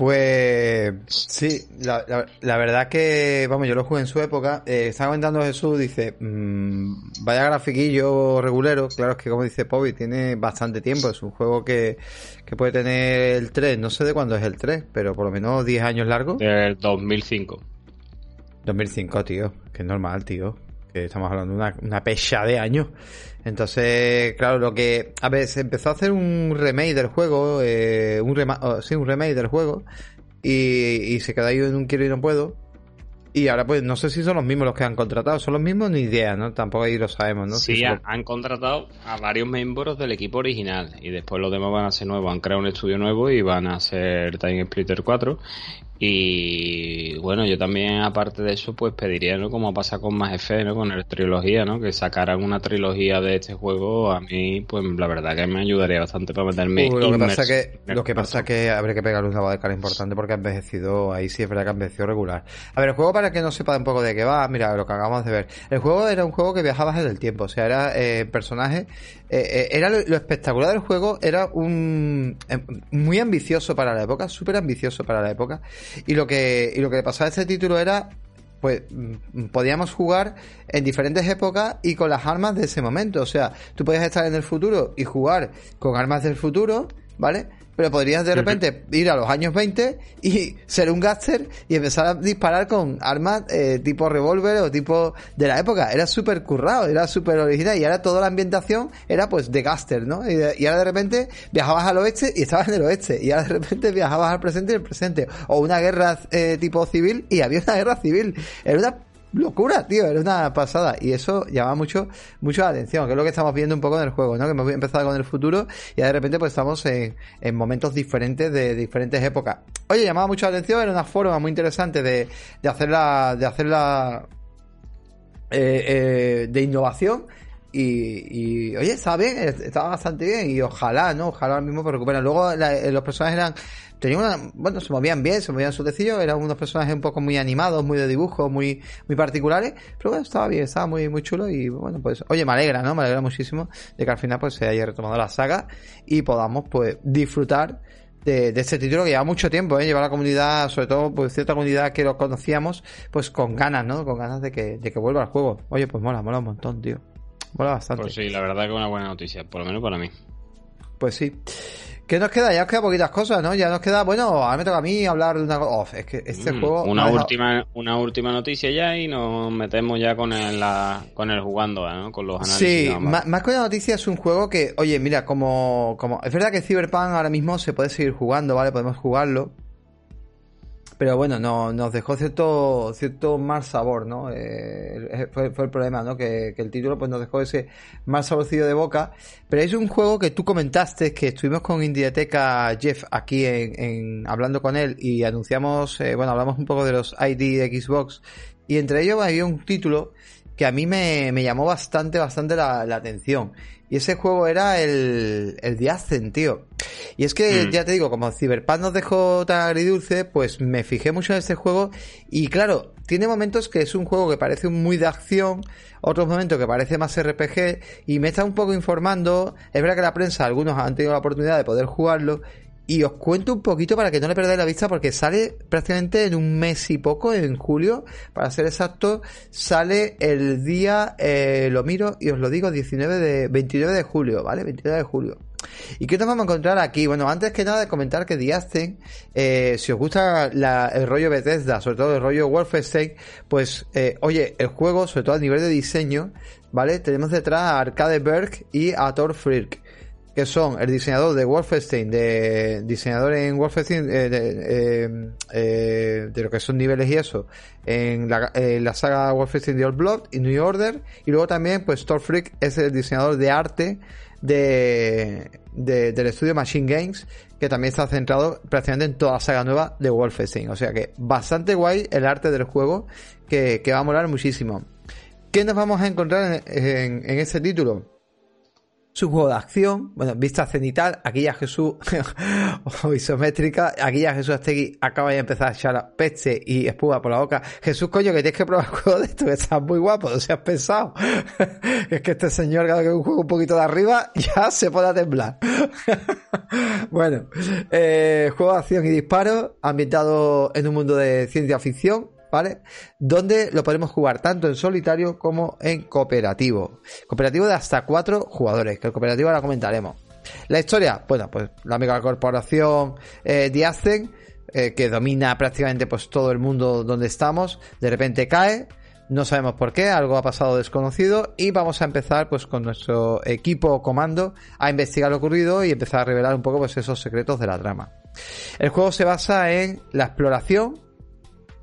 Pues sí, la, la, verdad que, vamos, yo lo jugué en su época. Eh, estaba comentando Jesús, dice, mmm, vaya grafiquillo regulero. Claro, es que como dice Poby, tiene bastante tiempo. Es un juego que, que puede tener el 3, no sé de cuándo es el 3, pero por lo menos 10 años largo. Del 2005. 2005, tío, que es normal, tío. Que estamos hablando de una, una pecha de años. Entonces, claro, lo que. A ver, se empezó a hacer un remake del juego, eh, un rema, oh, sí, un remake del juego, y, y se quedó ahí en un quiero y no puedo. Y ahora, pues, no sé si son los mismos los que han contratado, son los mismos, ni idea, ¿no? Tampoco ahí lo sabemos, ¿no? Sí, han contratado a varios miembros del equipo original y después los demás van a ser nuevos. Han creado un estudio nuevo y van a ser Time Splitter 4 y bueno, yo también, aparte de eso, pues pediría, ¿no? Como pasa con más F, ¿no? Con la trilogía, ¿no? Que sacaran una trilogía de este juego, a mí, pues la verdad que me ayudaría bastante para meterme uh, lo que pasa que Lo que pasa que habría que pegarle un lavado de cara importante porque ha envejecido, ahí sí es verdad que ha envejecido regular. A ver, el juego, para que no sepa un poco de qué va, mira, lo que acabamos de ver. El juego era un juego que viajabas en el tiempo, o sea, era eh, personaje. Eh, eh, era lo, espectacular del juego, era un. muy ambicioso para la época, súper ambicioso para la época y lo que, y lo que pasaba a este título era pues mm, podíamos jugar en diferentes épocas y con las armas de ese momento. O sea, tú podías estar en el futuro y jugar con armas del futuro, ¿vale? Pero podrías de repente ir a los años 20 y ser un gaster y empezar a disparar con armas eh, tipo revólver o tipo de la época. Era súper currado, era súper original y ahora toda la ambientación era pues de gaster, ¿no? Y, ahora de repente viajabas al oeste y estabas en el oeste y ahora de repente viajabas al presente y el presente. O una guerra eh, tipo civil y había una guerra civil. Era una locura, tío, era una pasada. Y eso llama mucho, mucho la atención, que es lo que estamos viendo un poco en el juego, ¿no? Que hemos empezado con el futuro y de repente pues estamos en, en momentos diferentes de diferentes épocas. Oye, llamaba mucho la atención, era una forma muy interesante de, de hacerla, de hacerla eh, eh, de innovación. Y, oye, está bien, estaba bastante bien y ojalá, ¿no? Ojalá mismo recuperen. Luego los personajes eran tenían una, bueno, se movían bien, se movían suavecillo, eran unos personajes un poco muy animados, muy de dibujo, muy, muy particulares, pero bueno, estaba bien, estaba muy, muy chulo y bueno, pues, oye, me alegra, ¿no? Me alegra muchísimo de que al final pues se haya retomado la saga y podamos pues disfrutar de, de, este título que lleva mucho tiempo, ¿eh? Lleva la comunidad, sobre todo pues cierta comunidad que lo conocíamos, pues con ganas, ¿no? Con ganas de que, de que vuelva al juego. Oye, pues mola, mola un montón, tío. Mola bastante. Pues sí, la verdad que una buena noticia, por lo menos para mí. Pues sí. ¿Qué nos queda? Ya nos queda poquitas cosas, ¿no? Ya nos queda, bueno, ahora me toca a mí hablar de una cosa. es que este mm, juego. Una última, una última noticia ya y nos metemos ya con el, la, con el jugando, ¿no? Con los análisis. Sí, más, más, que una noticia es un juego que, oye, mira, como, como. Es verdad que Cyberpunk ahora mismo se puede seguir jugando, ¿vale? Podemos jugarlo pero bueno, no, nos dejó cierto, cierto mal sabor, ¿no? Eh, fue, el problema, ¿no? Que, el título pues nos dejó ese mal saborcillo de boca. Pero es un juego que tú comentaste, que estuvimos con Indieteca Jeff aquí en, hablando con él y anunciamos, eh, bueno, hablamos un poco de los ID de Xbox y entre ellos había un título que a mí me, llamó bastante, bastante la, la atención. Y ese juego era el, el The tío. Y es que, mm. ya te digo, como Cyberpunk nos dejó tan agridulce, pues me fijé mucho en este juego. Y claro, tiene momentos que es un juego que parece muy de acción, otros momentos que parece más RPG. Y me está un poco informando. Es verdad que la prensa, algunos han tenido la oportunidad de poder jugarlo. Y os cuento un poquito para que no le perdáis la vista porque sale prácticamente en un mes y poco, en julio, para ser exacto, sale el día, eh, lo miro y os lo digo, 19 de, 29 de julio, ¿vale? 29 de julio. ¿Y qué nos vamos a encontrar aquí? Bueno, antes que nada de comentar que Diasten, eh, si os gusta el rollo Bethesda, sobre todo el rollo Wolfenstein, pues, eh, oye, el juego, sobre todo a nivel de diseño, ¿vale? Tenemos detrás a Arcade Berg y a Thor Frick que son el diseñador de Wolfenstein, de diseñador en Wolfenstein eh, de, eh, de, lo que son niveles y eso, en la, la saga Wolfenstein The Old Blood y New Order, y luego también pues Thor Freak es el diseñador de arte de, del estudio Machine Games, que también está centrado prácticamente en toda la saga nueva de Wolfenstein, o sea que bastante guay el arte del juego, que, que va a molar muchísimo. ¿Qué nos vamos a encontrar en, en, en este título? Es un juego de acción, bueno, vista cenital, aquí ya Jesús, o isométrica, aquí ya Jesús Astegui acaba de empezar a echar peste y espuma por la boca. Jesús, coño, que tienes que probar juego de esto, que estás muy guapo, no seas pensado. es que este señor, cada que un juego un poquito de arriba, ya se pone a temblar. bueno, eh, juego de acción y disparo, ambientado en un mundo de ciencia ficción, ¿vale? Donde lo podemos jugar tanto en solitario como en cooperativo. Cooperativo de hasta cuatro jugadores, que el cooperativo ahora comentaremos. La historia, bueno, pues la megacorporación eh, Diacen, eh, que domina prácticamente pues todo el mundo donde estamos, de repente cae, no sabemos por qué, algo ha pasado desconocido y vamos a empezar pues con nuestro equipo o comando a investigar lo ocurrido y empezar a revelar un poco pues esos secretos de la trama. El juego se basa en la exploración,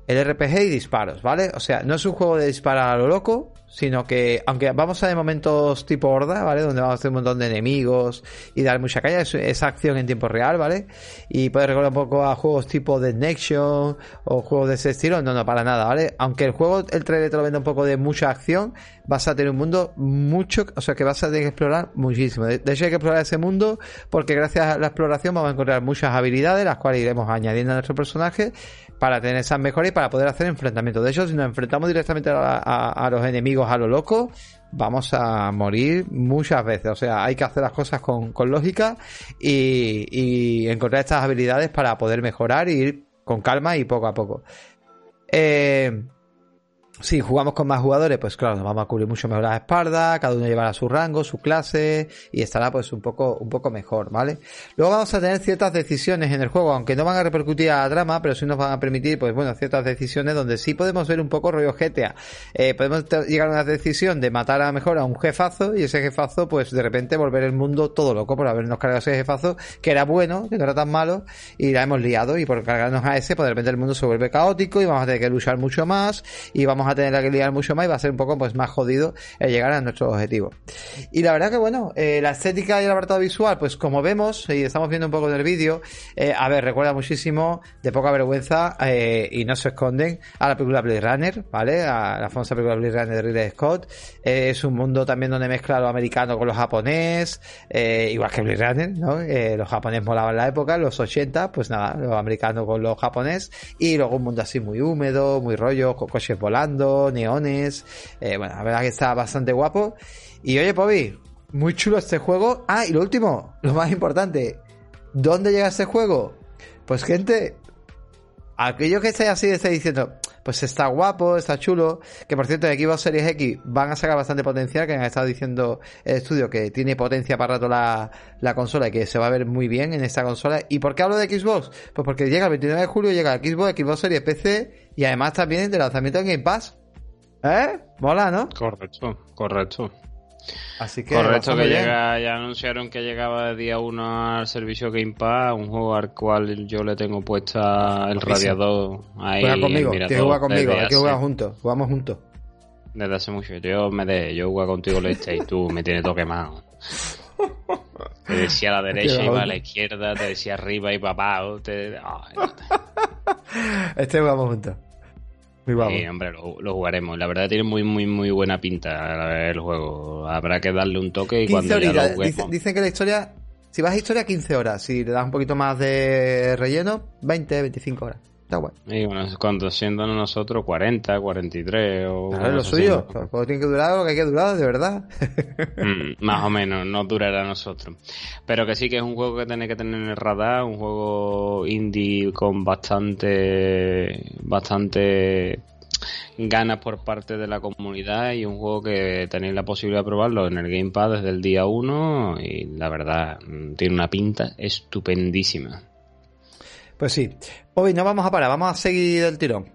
el RPG y disparos, ¿vale? O sea, no es un juego de disparar a lo loco, sino que, aunque vamos a de momentos tipo horda, ¿vale? Donde vamos a hacer un montón de enemigos y dar mucha caña, es, acción en tiempo real, ¿vale? Y puede recordar un poco a juegos tipo The Nation o juegos de ese estilo, no, no, para nada, ¿vale? Aunque el juego, el trailer te lo vende un poco de mucha acción, vas a tener un mundo mucho, o sea que vas a tener que explorar muchísimo. De, hecho hay que explorar ese mundo porque gracias a la exploración vamos a encontrar muchas habilidades, las cuales iremos añadiendo a nuestro personaje para tener esas mejoras y para poder hacer enfrentamientos. De hecho, si nos enfrentamos directamente a, los enemigos a lo loco, vamos a morir muchas veces. O sea, hay que hacer las cosas con, lógica y, encontrar estas habilidades para poder mejorar y ir con calma y poco a poco. Eh, si jugamos con más jugadores, pues claro, nos vamos a cubrir mucho mejor la espalda, cada uno llevará su rango, su clase y estará pues un poco, un poco mejor, ¿vale? Luego vamos a tener ciertas decisiones en el juego, aunque no van a repercutir a la trama, pero sí nos van a permitir, pues bueno, ciertas decisiones donde sí podemos ver un poco rollo GTA. Eh, podemos llegar a una decisión de matar a lo mejor a un jefazo y ese jefazo, pues de repente volver el mundo todo loco por habernos cargado ese jefazo que era bueno, que no era tan malo y la hemos liado y por cargarnos a ese, pues de repente el mundo se vuelve caótico y vamos a tener que luchar mucho más y vamos a tener que liar mucho más y va a ser un poco pues más jodido el llegar a nuestro objetivo. Y la verdad que bueno, eh, la estética y el apartado visual, pues como vemos y estamos viendo un poco del vídeo, eh, a ver, recuerda muchísimo de poca vergüenza eh, y no se esconden a la película Blade Runner, ¿vale? A la famosa película Blade Runner de Ridley Scott. es un mundo también donde mezcla lo americano con lo japonés, igual que Blade Runner, ¿no? los japoneses molaban en la época, en los 80, pues nada, los americanos con los japonés y luego un mundo así muy húmedo, muy rollo, con coches volando, neones. Eh, bueno, la verdad que está bastante guapo. Y oye, Pobi, muy chulo este juego. Ah, y lo último, lo más importante, ¿dónde llega este juego? Pues gente, aquellos que estáis así estáis diciendo, pues está guapo, está chulo, que por cierto en Xbox Series X van a sacar bastante potencial, que han estado diciendo el estudio que tiene potencia para rato la, la consola y que se va a ver muy bien en esta consola. ¿Y por qué hablo de Xbox? Pues porque llega el 29 de julio, llega el Xbox, Xbox Series PC y además también de lanzamiento en Game Pass. ¿Eh? Mola, ¿no? Correcto, correcto. Así que Correcto que llega, ya anunciaron que llegaba de día uno al servicio Game Pass, un juego al cual yo le tengo puesta el radiador ahí. Juega conmigo, que jugar conmigo, hay que jugar juntos, jugamos juntos. Desde hace mucho, yo me de, yo juego contigo este y tú me tienes todo quemado. Te decía a la derecha va a la izquierda, te decía arriba y abajo. Te... este jugamos juntos. Sí, hombre, lo, jugaremos. La verdad tiene muy, muy, muy buena pinta el juego. Habrá que darle un toque y cuando ya lo dicen, dicen que la historia, si vas a historia, 15 horas. Si le das un poquito más de relleno, 20, 25 horas. Está bueno. Y bueno, cuando siendo nosotros 40, 43 o... Claro, lo suyo. Pues tiene que durar lo que hay que durar, de verdad. Mm, más o menos, no durará a nosotros. Pero que sí que es un juego que tiene que tener en el radar, un juego indie con bastante... bastante ganas por parte de la comunidad y un juego que tenéis la posibilidad de probarlo en el Gamepad desde el día 1 y la verdad mm, tiene una pinta estupendísima. Pues sí. Hoy no vamos a parar, vamos a seguir el tirón.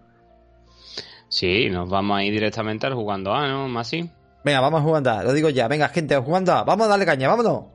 Sí, nos vamos a ir directamente al jugando A, ¿no? Más así. Venga, vamos a jugando A, lo digo ya. Venga, gente, jugando A. Vamos a darle caña, vámonos.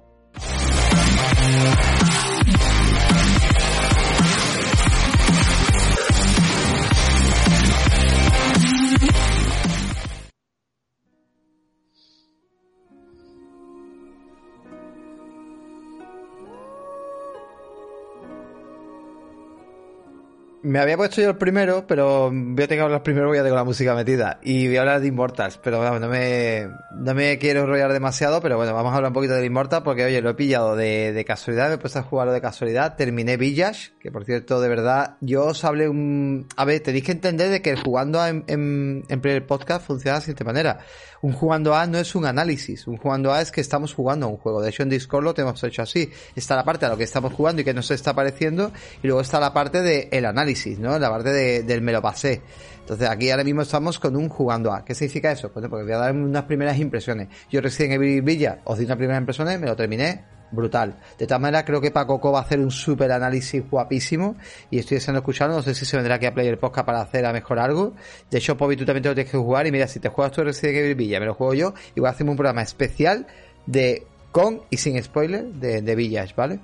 Me había puesto yo el primero, pero voy a tener que hablar primero, voy a tener la música metida. Y voy a hablar de Immortals, pero bueno, no me, no me quiero enrollar demasiado, pero bueno, vamos a hablar un poquito de Immortal, porque oye, lo he pillado de, de casualidad, me he puesto a jugarlo de casualidad, terminé Village, que por cierto, de verdad, yo os hablé un... A ver, tenéis que entender de que jugando en, en, en primer podcast funciona de la siguiente manera. Un jugando A no es un análisis, un jugando A es que estamos jugando a un juego. De hecho, en Discord lo tenemos hecho así. Está la parte de lo que estamos jugando y que nos está pareciendo, y luego está la parte del el análisis, ¿no? La parte de, del me lo pasé. Entonces aquí ahora mismo estamos con un jugando A. ¿Qué significa eso? Pues porque voy a dar unas primeras impresiones. Yo recién en Villa os di unas primeras impresiones, me lo terminé, brutal. De tal manera creo que Paco Co va a hacer un super análisis guapísimo y estoy deseando escucharlo. No sé si se vendrá aquí a Player Podcast para hacer a mejor algo. De hecho, Pobi, tú también te lo tienes que jugar y mira, si te juegas tú Resident Evil Villa, me lo juego yo y voy a hacer un programa especial de con y sin spoiler de, de Village, ¿vale?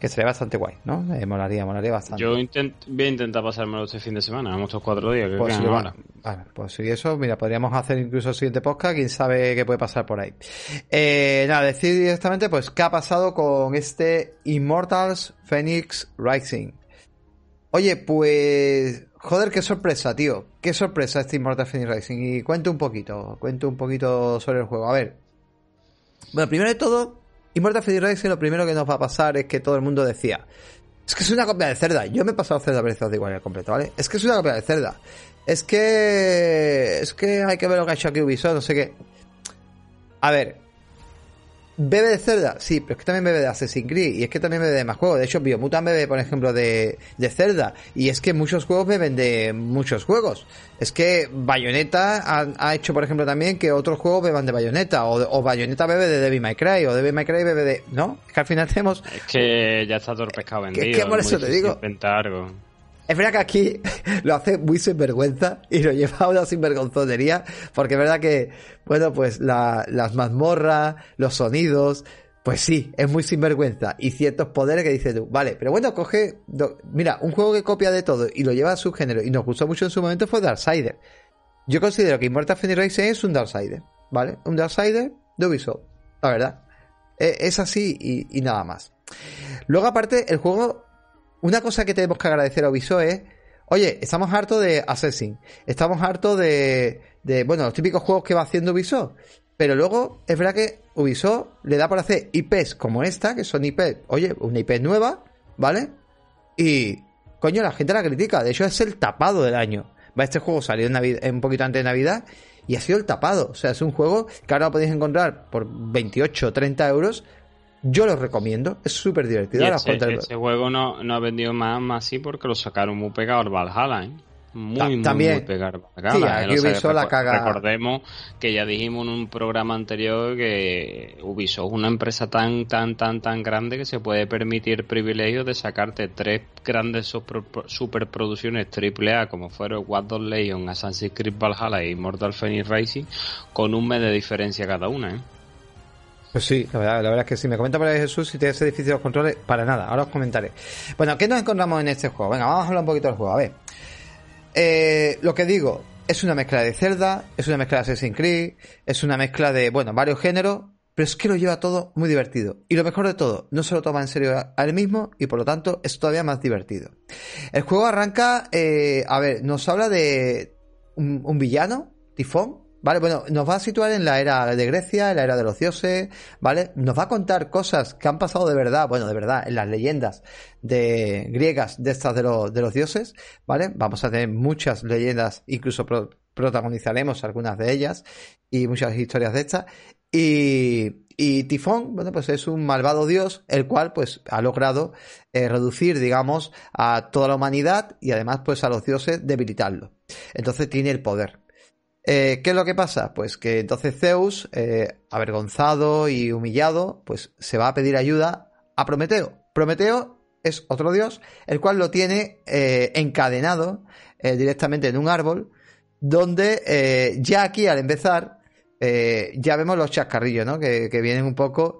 Que sería bastante guay, ¿no? Eh, molaría, molaría bastante. Yo intent, voy a intentar pasármelo este fin de semana, vamos estos cuatro días. Que pues, si ahora. Vale, pues si eso, mira, podríamos hacer incluso el siguiente podcast, quién sabe qué puede pasar por ahí. Eh, nada, decir directamente, pues, qué ha pasado con este Immortals Phoenix Rising. Oye, pues, joder, qué sorpresa, tío. Qué sorpresa este Immortals Phoenix Rising. Y cuento un poquito, cuento un poquito sobre el juego. A ver. Bueno, primero de todo, Immortal Phoenix Rising lo primero que nos va a pasar es que todo el mundo decía, es que es una copia de Cerda. Yo me he pasado Cerda Breath of the Wild completo, ¿vale? Es que es una copia de Cerda. Es que... Es que hay que ver lo que ha hecho aquí Ubisoft, no sé qué. A ver. ¿Bebe de Zelda? Sí, pero es que también bebe de Assassin's Creed y es que también bebe de más juegos. De hecho, Biomutant bebe, por ejemplo, de, de Zelda. Y es que muchos juegos beben de muchos juegos. Es que Bayonetta ha, ha hecho, por ejemplo, también que otros juegos beban de Bayonetta. O, o Bayonetta bebe de Devil May Cry. O Devil May Cry bebe de... ¿No? Es que al final tenemos... Es que ya está todo el pescado vendido. Que, que por eso te digo... Algo. Es verdad que aquí lo hace muy sinvergüenza y lo lleva a una sinvergonzonería, porque es verdad que, bueno, pues la, las mazmorras, los sonidos, pues sí, es muy sinvergüenza. Y ciertos poderes que dices tú, vale, pero bueno, coge, mira, un juego que copia de todo y lo lleva a su género y nos gustó mucho en su momento fue Darksider. Yo considero que Immortal Phoenix Rising es un Darksider, ¿vale? Un Darksider de Ubisoft, la verdad. Es así y nada más. Luego aparte, el juego una cosa que tenemos que agradecer a Ubisoft es, oye, estamos hartos de Assassin, estamos hartos de, de, bueno, los típicos juegos que va haciendo Ubisoft, pero luego es verdad que Ubisoft le da por hacer IPs como esta, que son IPs, oye, una IP nueva, ¿vale? Y, coño, la gente la critica, de hecho es el tapado del año. Va, este juego salió en Navidad, un poquito antes de Navidad y ha sido el tapado. O sea, es un juego que ahora lo podéis encontrar por 28 o 30 euros, yo lo recomiendo, es súper divertido. Ese, ese, juego no, no ha vendido más, más así porque lo sacaron muy pegado al Valhalla, ¿eh? Muy, muy, También. muy pegado al Valhalla. Sí, aquí Ubisoft la caga. Recordemos que ya dijimos en un programa anterior que Ubisoft es una empresa tan, tan, tan, tan grande que se puede permitir el privilegio de sacarte tres grandes super- superproducciones AAA como fueron Watch Dogs Legion, Assassin's Creed Valhalla y Mortal Phoenix Rising con un mes de diferencia cada una, ¿eh? Pues sí, la verdad, la verdad es que sí. Me comenta por ahí Jesús si te hace difícil los controles. Para nada, ahora os comentaré. Bueno, ¿qué nos encontramos en este juego? Venga, vamos a hablar un poquito del juego. A ver. Eh, lo que digo, es una mezcla de Zelda, es una mezcla de Assassin's Creed, es una mezcla de, bueno, varios géneros, pero es que lo lleva todo muy divertido. Y lo mejor de todo, no se lo toma en serio a él mismo y por lo tanto es todavía más divertido. El juego arranca, eh, a ver, nos habla de un villano, Tifón, ¿Vale? Bueno, nos va a situar en la era de Grecia, en la era de los dioses, ¿vale? Nos va a contar cosas que han pasado de verdad, bueno, de verdad, en las leyendas de griegas de estas de, los de los dioses, ¿vale? Vamos a tener muchas leyendas, incluso pro, protagonizaremos algunas de ellas y muchas historias de estas. Y, y Tifón, bueno, pues es un malvado dios, el cual pues ha logrado eh, reducir, digamos, a toda la humanidad y además pues a los dioses debilitarlo. Entonces tiene el poder. Eh, ¿Qué es lo que pasa? Pues que entonces Zeus, eh, avergonzado y humillado, pues se va a pedir ayuda a Prometeo. Prometeo es otro dios, el cual lo tiene eh, encadenado directamente en un árbol, donde ya aquí al empezar, ya vemos los chascarrillos, ¿no? Que, que vienen un poco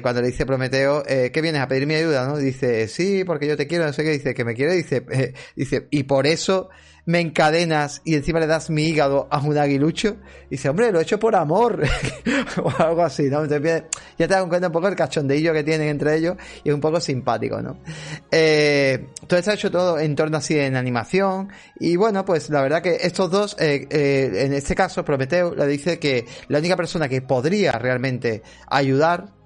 cuando le dice Prometeo, ¿qué vienes a pedir mi ayuda? ¿no? Dice, sí, porque yo te quiero, no sé qué, dice, que me quiere, dice, dice, y por eso me encadenas y encima le das mi hígado a un aguilucho. Y dice, hombre, lo he hecho por amor. o algo así, ¿no? Entonces, ya te das cuenta un poco el cachondeillo que tienen entre ellos y es un poco simpático, ¿no? Eh, todo está hecho todo en torno así en animación. Y bueno, pues la verdad que estos dos, eh, eh, en este caso, Prometeo le dice que la única persona que podría realmente ayudar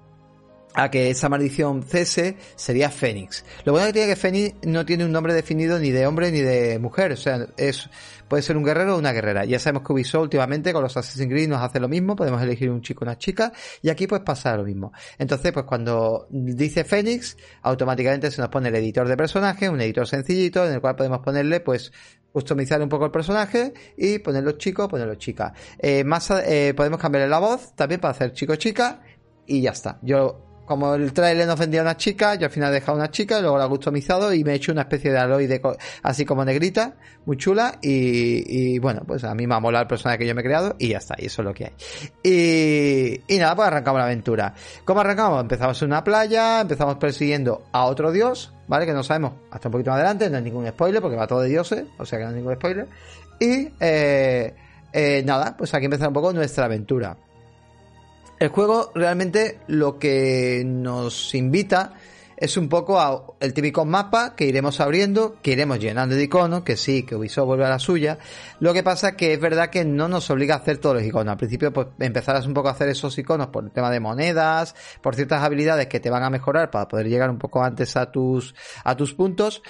a que esa maldición cese sería Fénix. Lo bueno que tiene que Fénix no tiene un nombre definido ni de hombre ni de mujer, o sea, es puede ser un guerrero o una guerrera. Ya sabemos que Ubisoft últimamente con los Assassin's Creed nos hace lo mismo, podemos elegir un chico o una chica y aquí pues pasa lo mismo. Entonces, pues cuando dice Fénix, automáticamente se nos pone el editor de personaje, un editor sencillito en el cual podemos ponerle pues customizar un poco el personaje y ponerlo chico, ponerlo chica. Eh, más eh, podemos cambiarle la voz también para hacer chico chica y ya está. Yo como el trailer nos vendía una chica, yo al final he dejado una chica, luego la he customizado y me he hecho una especie de aloide así como negrita, muy chula, y, bueno, pues a mí me ha molado el personaje que yo me he creado y ya está, y eso es lo que hay. Y, y nada, pues arrancamos la aventura. ¿Cómo arrancamos? Empezamos en una playa, empezamos persiguiendo a otro dios, ¿vale? Que no sabemos hasta un poquito más adelante, no hay ningún spoiler porque va todo de dioses, o sea que no hay ningún spoiler. Y eh, eh, nada, pues aquí empieza un poco nuestra aventura. El juego realmente lo que nos invita es un poco a el típico mapa que iremos abriendo, que iremos llenando de iconos, que sí, que Ubisoft vuelve a la suya. Lo que pasa que es verdad que no nos obliga a hacer todos los iconos. Al principio, pues empezarás un poco a hacer esos iconos por el tema de monedas, por ciertas habilidades que te van a mejorar para poder llegar un poco antes a tus, a tus puntos.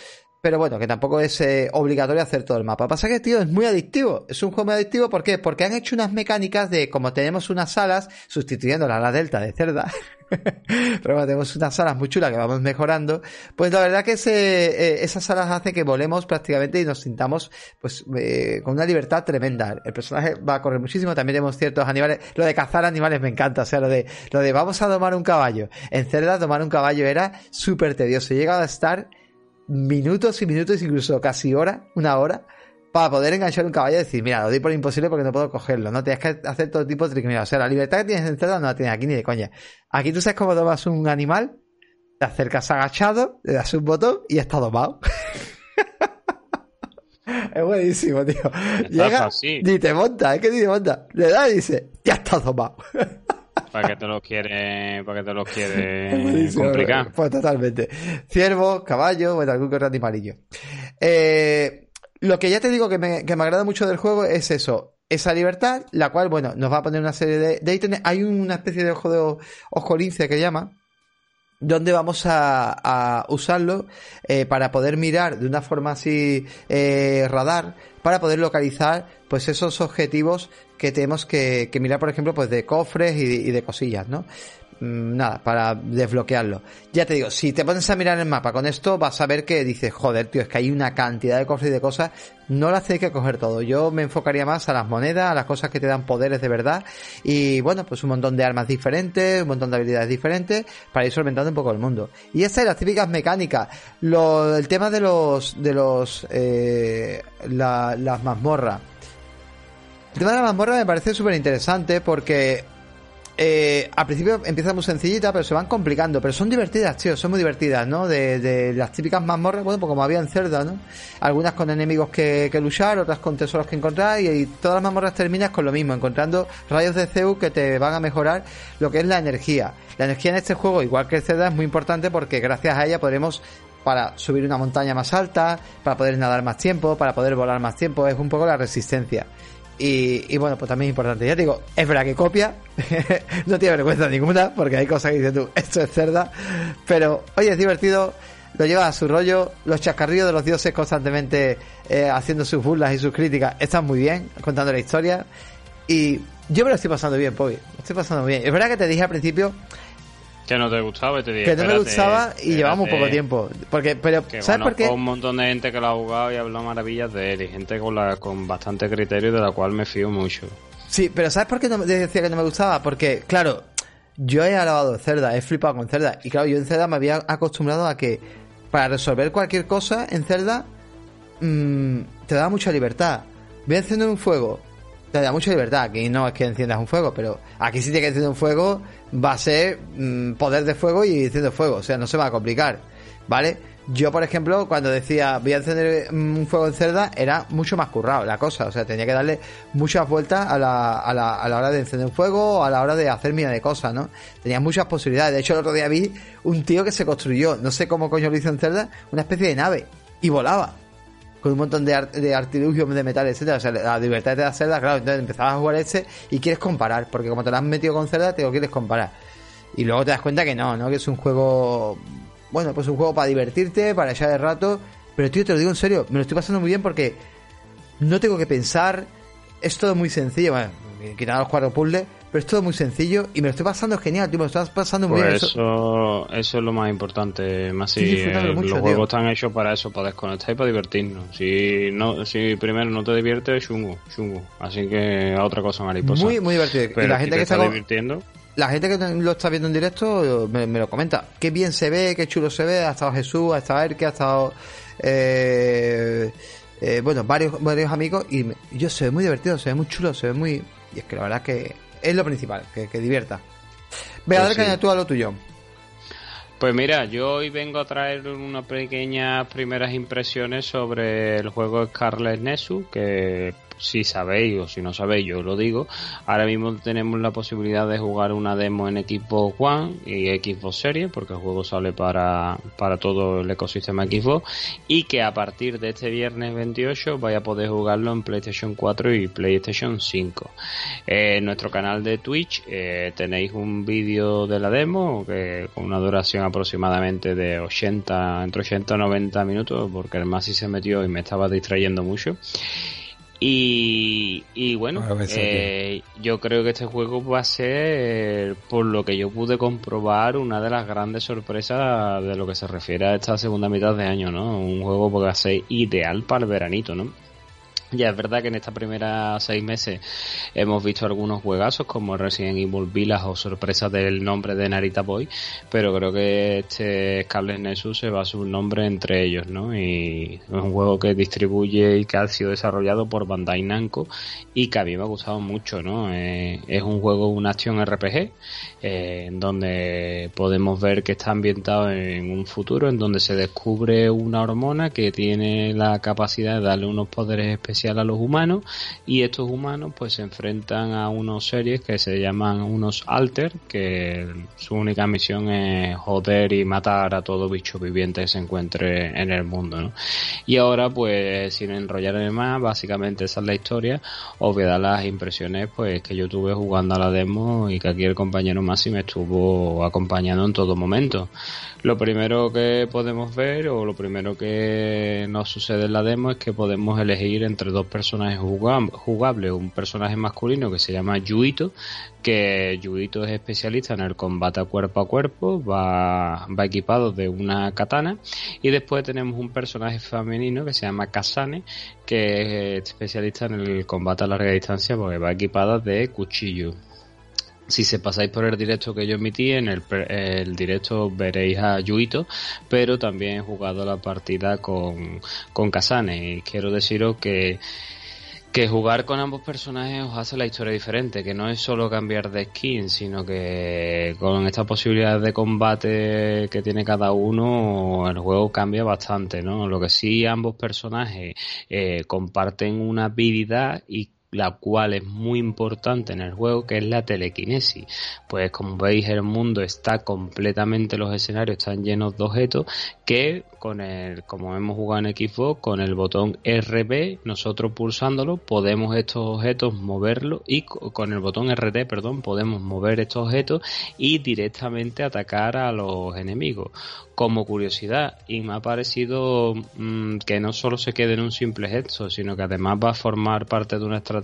Pero bueno, que tampoco es eh, obligatorio hacer todo el mapa. Pasa que, tío, es muy adictivo. Es un juego muy adictivo, ¿por qué? Porque han hecho unas mecánicas de, como tenemos unas salas, sustituyendo la delta de cerda, pero bueno, tenemos unas salas muy chulas que vamos mejorando, pues la verdad que eh, esas salas hacen que volemos prácticamente y nos sintamos, pues, eh, con una libertad tremenda. El personaje va a correr muchísimo, también tenemos ciertos animales. Lo de cazar animales me encanta, o sea, lo de, lo de vamos a domar un caballo. En cerda, domar un caballo era súper tedioso. He llegado a estar minutos y minutos, incluso casi hora, una hora, para poder enganchar un caballo y decir, mira, lo doy por imposible porque no puedo cogerlo, ¿no? Tienes que hacer todo tipo de triquiños. O sea, la libertad que tienes en Zelda no la tienes aquí ni de coña. Aquí tú sabes cómo tomas un animal, te acercas agachado, le das un botón y está domado. es buenísimo, tío. Llega ni te monta, es que ni te monta. Le da y dice, ya está domado. ¿Para qué te lo quiere, para que te lo quiere complicar? Pues totalmente. Ciervo, caballo, bueno, algún que animalillo. Eh, lo que ya te digo que me, que me agrada mucho del juego es eso. Esa libertad, la cual, bueno, nos va a poner una serie de, de ítems. Hay una especie de ojo de ojo lince que llama, donde vamos a, usarlo eh, para poder mirar de una forma así eh, radar para poder localizar pues esos objetivos que tenemos que, mirar por ejemplo pues de cofres y de cosillas no Mm, nada, para desbloquearlo. Ya te digo, si te pones a mirar el mapa con esto, vas a ver que dices, joder, tío, es que hay una cantidad de cofres y de cosas, no las hay que coger todo. Yo me enfocaría más a las monedas, a las cosas que te dan poderes de verdad, y bueno, pues un montón de armas diferentes, un montón de habilidades diferentes, para ir solventando un poco el mundo. Y estas las típicas mecánicas, lo, el tema de los, de los, eh, las mazmorras. El tema de la mazmorra me parece súper interesante porque eh, al principio empieza muy sencillita, pero se van complicando. Pero son divertidas, tío, son muy divertidas, ¿no? De, las típicas mazmorras, bueno, pues como había en Cerda, ¿no? Algunas con enemigos que, luchar, otras con tesoros que encontrar, y, todas las mazmorras terminas con lo mismo, encontrando rayos de Zeus que te van a mejorar lo que es la energía. La energía en este juego, igual que el es muy importante porque gracias a ella podremos para subir una montaña más alta, para poder nadar más tiempo, para poder volar más tiempo, es un poco la resistencia. Y, bueno, pues también es importante. Ya te digo, es verdad que copia, no tiene vergüenza ninguna, porque hay cosas que dices tú, esto es cerda, pero oye, es divertido, lo lleva a su rollo, los chascarrillos de los dioses constantemente eh, haciendo sus burlas y sus críticas están muy bien, contando la historia, y yo me lo estoy pasando bien, Poby, lo estoy pasando bien. Es verdad que te dije al principio que no te gustaba te Que no me gustaba y llevamos poco tiempo. Porque, pero, ¿sabes por qué? un montón de gente que lo ha jugado y ha hablado maravillas de él. Y gente con, la, con bastante criterio de la cual me fío mucho. Sí, pero ¿sabes por qué no, decía que no me gustaba? Porque, claro, yo he alabado Cerda, he flipado con Cerda. Y claro, yo en Cerda me había acostumbrado a que para resolver cualquier cosa en Cerda mmm, te da mucha libertad. Voy a encender un fuego, te da mucha libertad. Aquí no es que enciendas un fuego, pero aquí sí tiene que encender un fuego va a ser mm, poder de fuego y enciendo fuego, o sea, no se va a complicar. ¿vale? Yo, por ejemplo, cuando decía voy a encender un fuego en Zelda, era mucho más currado la cosa. O sea, tenía que darle muchas vueltas a la, a la, a la hora de encender un fuego o a la hora de hacer mil de cosas, ¿no? Tenía muchas posibilidades. De hecho, el otro día vi un tío que se construyó, no sé cómo coño lo hizo en Zelda, una especie de nave y volaba. Un montón de, de artilugios de metal, etcétera. O sea, la libertad de la Zelda, claro, entonces empezabas a jugar este y quieres comparar, porque como te lo has metido con Zelda, te lo quieres comparar. Y luego te das cuenta que no, ¿no? Que es un juego bueno, pues un juego para divertirte, para echar el rato. Pero tío, te lo digo en serio, me lo estoy pasando muy bien porque no tengo que pensar, es todo muy sencillo, bueno, quitando los cuatro puzzles, pero es todo muy sencillo y me lo estoy pasando genial, tío, me lo estoy pasando muy bien. Pues eso, eso es lo más importante, más si los juegos están hechos para eso, para desconectar y para divertirnos. Si no, si primero no te diviertes, chungo, chungo. Así que a otra cosa mariposa. Muy, muy divertido. y la gente que está divirtiendo la gente que lo está viendo en directo me, lo comenta. Qué bien se ve, qué chulo se ve. Ha estado Jesús, ha estado Erke, ha estado. Eh, eh, bueno, varios, varios amigos. Y yo se ve muy divertido, se ve muy chulo, se ve muy. Y es que la verdad es que es lo principal, que, divierta. Ve a ver que tú a lo tuyo. Pues mira, yo hoy vengo a traer unas pequeñas primeras impresiones sobre el juego Scarlet Nexus, que si sabéis o si no sabéis, yo lo digo. Ahora mismo tenemos la posibilidad de jugar una demo en Xbox One y Xbox Series, porque el juego sale para, para todo el ecosistema Xbox, y que a partir de este viernes 28 vaya a poder jugarlo en PlayStation 4 y PlayStation 5. en nuestro canal de Twitch eh, tenéis un vídeo de la demo que con una duración aproximadamente de 80, entre 80 y 90 minutos, porque el Masi se metió y me estaba distrayendo mucho. Y, y bueno, eh, yo creo que este juego va a ser, por lo que yo pude comprobar, una de las grandes sorpresas de lo que se refiere a esta segunda mitad de año, ¿no? Un juego que va a ser ideal para el veranito, ¿no? Ya es verdad que en esta primera seis meses hemos visto algunos juegazos como Resident Evil Village o sorpresas del nombre de Narita Boy, pero creo que este Scarlet Nexus se va a su nombre entre ellos, ¿no? Y es un juego que distribuye y que ha sido desarrollado por Bandai Namco y que a mí me ha gustado mucho, ¿no? Eh, es un juego, una acción RPG, eh, en donde podemos ver que está ambientado en un futuro en donde se descubre una hormona que tiene la capacidad de darle unos poderes especiales a los humanos y estos humanos pues se enfrentan a unos series que se llaman unos alter que su única misión es joder y matar a todo bicho viviente que se encuentre en el mundo y ahora pues sin enrollarme más básicamente esa es la historia. Os voy a las impresiones pues que yo tuve jugando a la demo y que aquí el compañero Masi me estuvo acompañando en todo momento. Lo primero que podemos ver o lo primero que nos sucede en la demo es que podemos elegir entre dos personajes jugables, un personaje masculino que se llama Yuito, que Yuito es especialista en el combate cuerpo a cuerpo, va, va equipado de una katana, y después tenemos un personaje femenino que se llama Kasane, que es especialista en el combate a larga distancia porque va equipada de cuchillo. Si se pasáis por el directo que yo emití, en el, el directo veréis a Yuito, pero también he jugado la partida con, con Kasane. Y quiero deciros que que jugar con ambos personajes os hace la historia diferente, que no es solo cambiar de skin, sino que con esta posibilidad de combate que tiene cada uno, el juego cambia bastante, ¿no? Lo que sí ambos personajes eh, comparten una habilidad y la cual es muy importante en el juego, que es la telequinesis. Pues como veis, el mundo está completamente, los escenarios están llenos de objetos que con el, como hemos jugado en Xbox, con el botón RB, nosotros pulsándolo, podemos estos objetos moverlos y con el botón RT, perdón, podemos mover estos objetos y directamente atacar a los enemigos. Como curiosidad, y me ha parecido mm, que no solo se quede en un simple gesto, sino que además va a formar parte de una estrategia,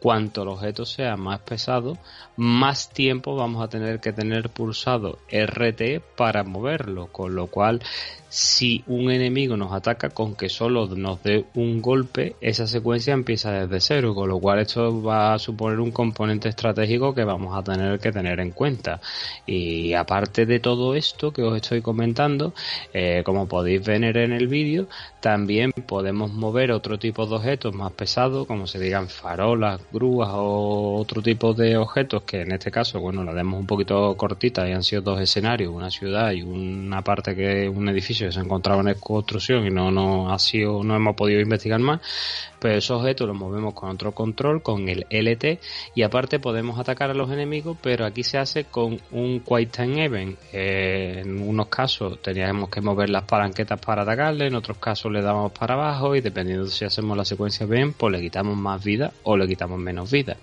cuanto el objeto sea más pesado, más tiempo vamos a tener que tener pulsado RT para moverlo, con lo cual si un enemigo nos ataca con que solo nos dé un golpe, esa secuencia empieza desde cero, con lo cual esto va a suponer un componente estratégico que vamos a tener que tener en cuenta. Y aparte de todo esto que os estoy comentando, eh, como podéis ver en el vídeo, también podemos mover otro tipo de objetos más pesados, como se digan farolas, grúas o otro tipo de objetos que en este caso, bueno, la demos un poquito cortita y han sido dos escenarios, una ciudad y una parte que un edificio que se encontraba en construcción y no, no ha sido, no hemos podido investigar más, pues esos objetos los movemos con otro control, con el LT, y aparte podemos atacar a los enemigos, pero aquí se hace con un Quick Time Event. Eh, en unos casos teníamos que mover las palanquetas para atacarle, en otros casos le damos para abajo y dependiendo si hacemos la secuencia bien, pues le quitamos más vida o le quitamos menos vida.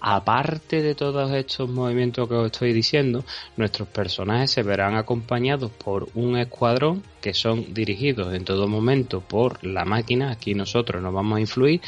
Aparte de todos estos movimientos que os estoy diciendo, nuestros personajes se verán acompañados por un escuadrón que son dirigidos en todo momento por la máquina. Aquí nosotros nos vamos a influir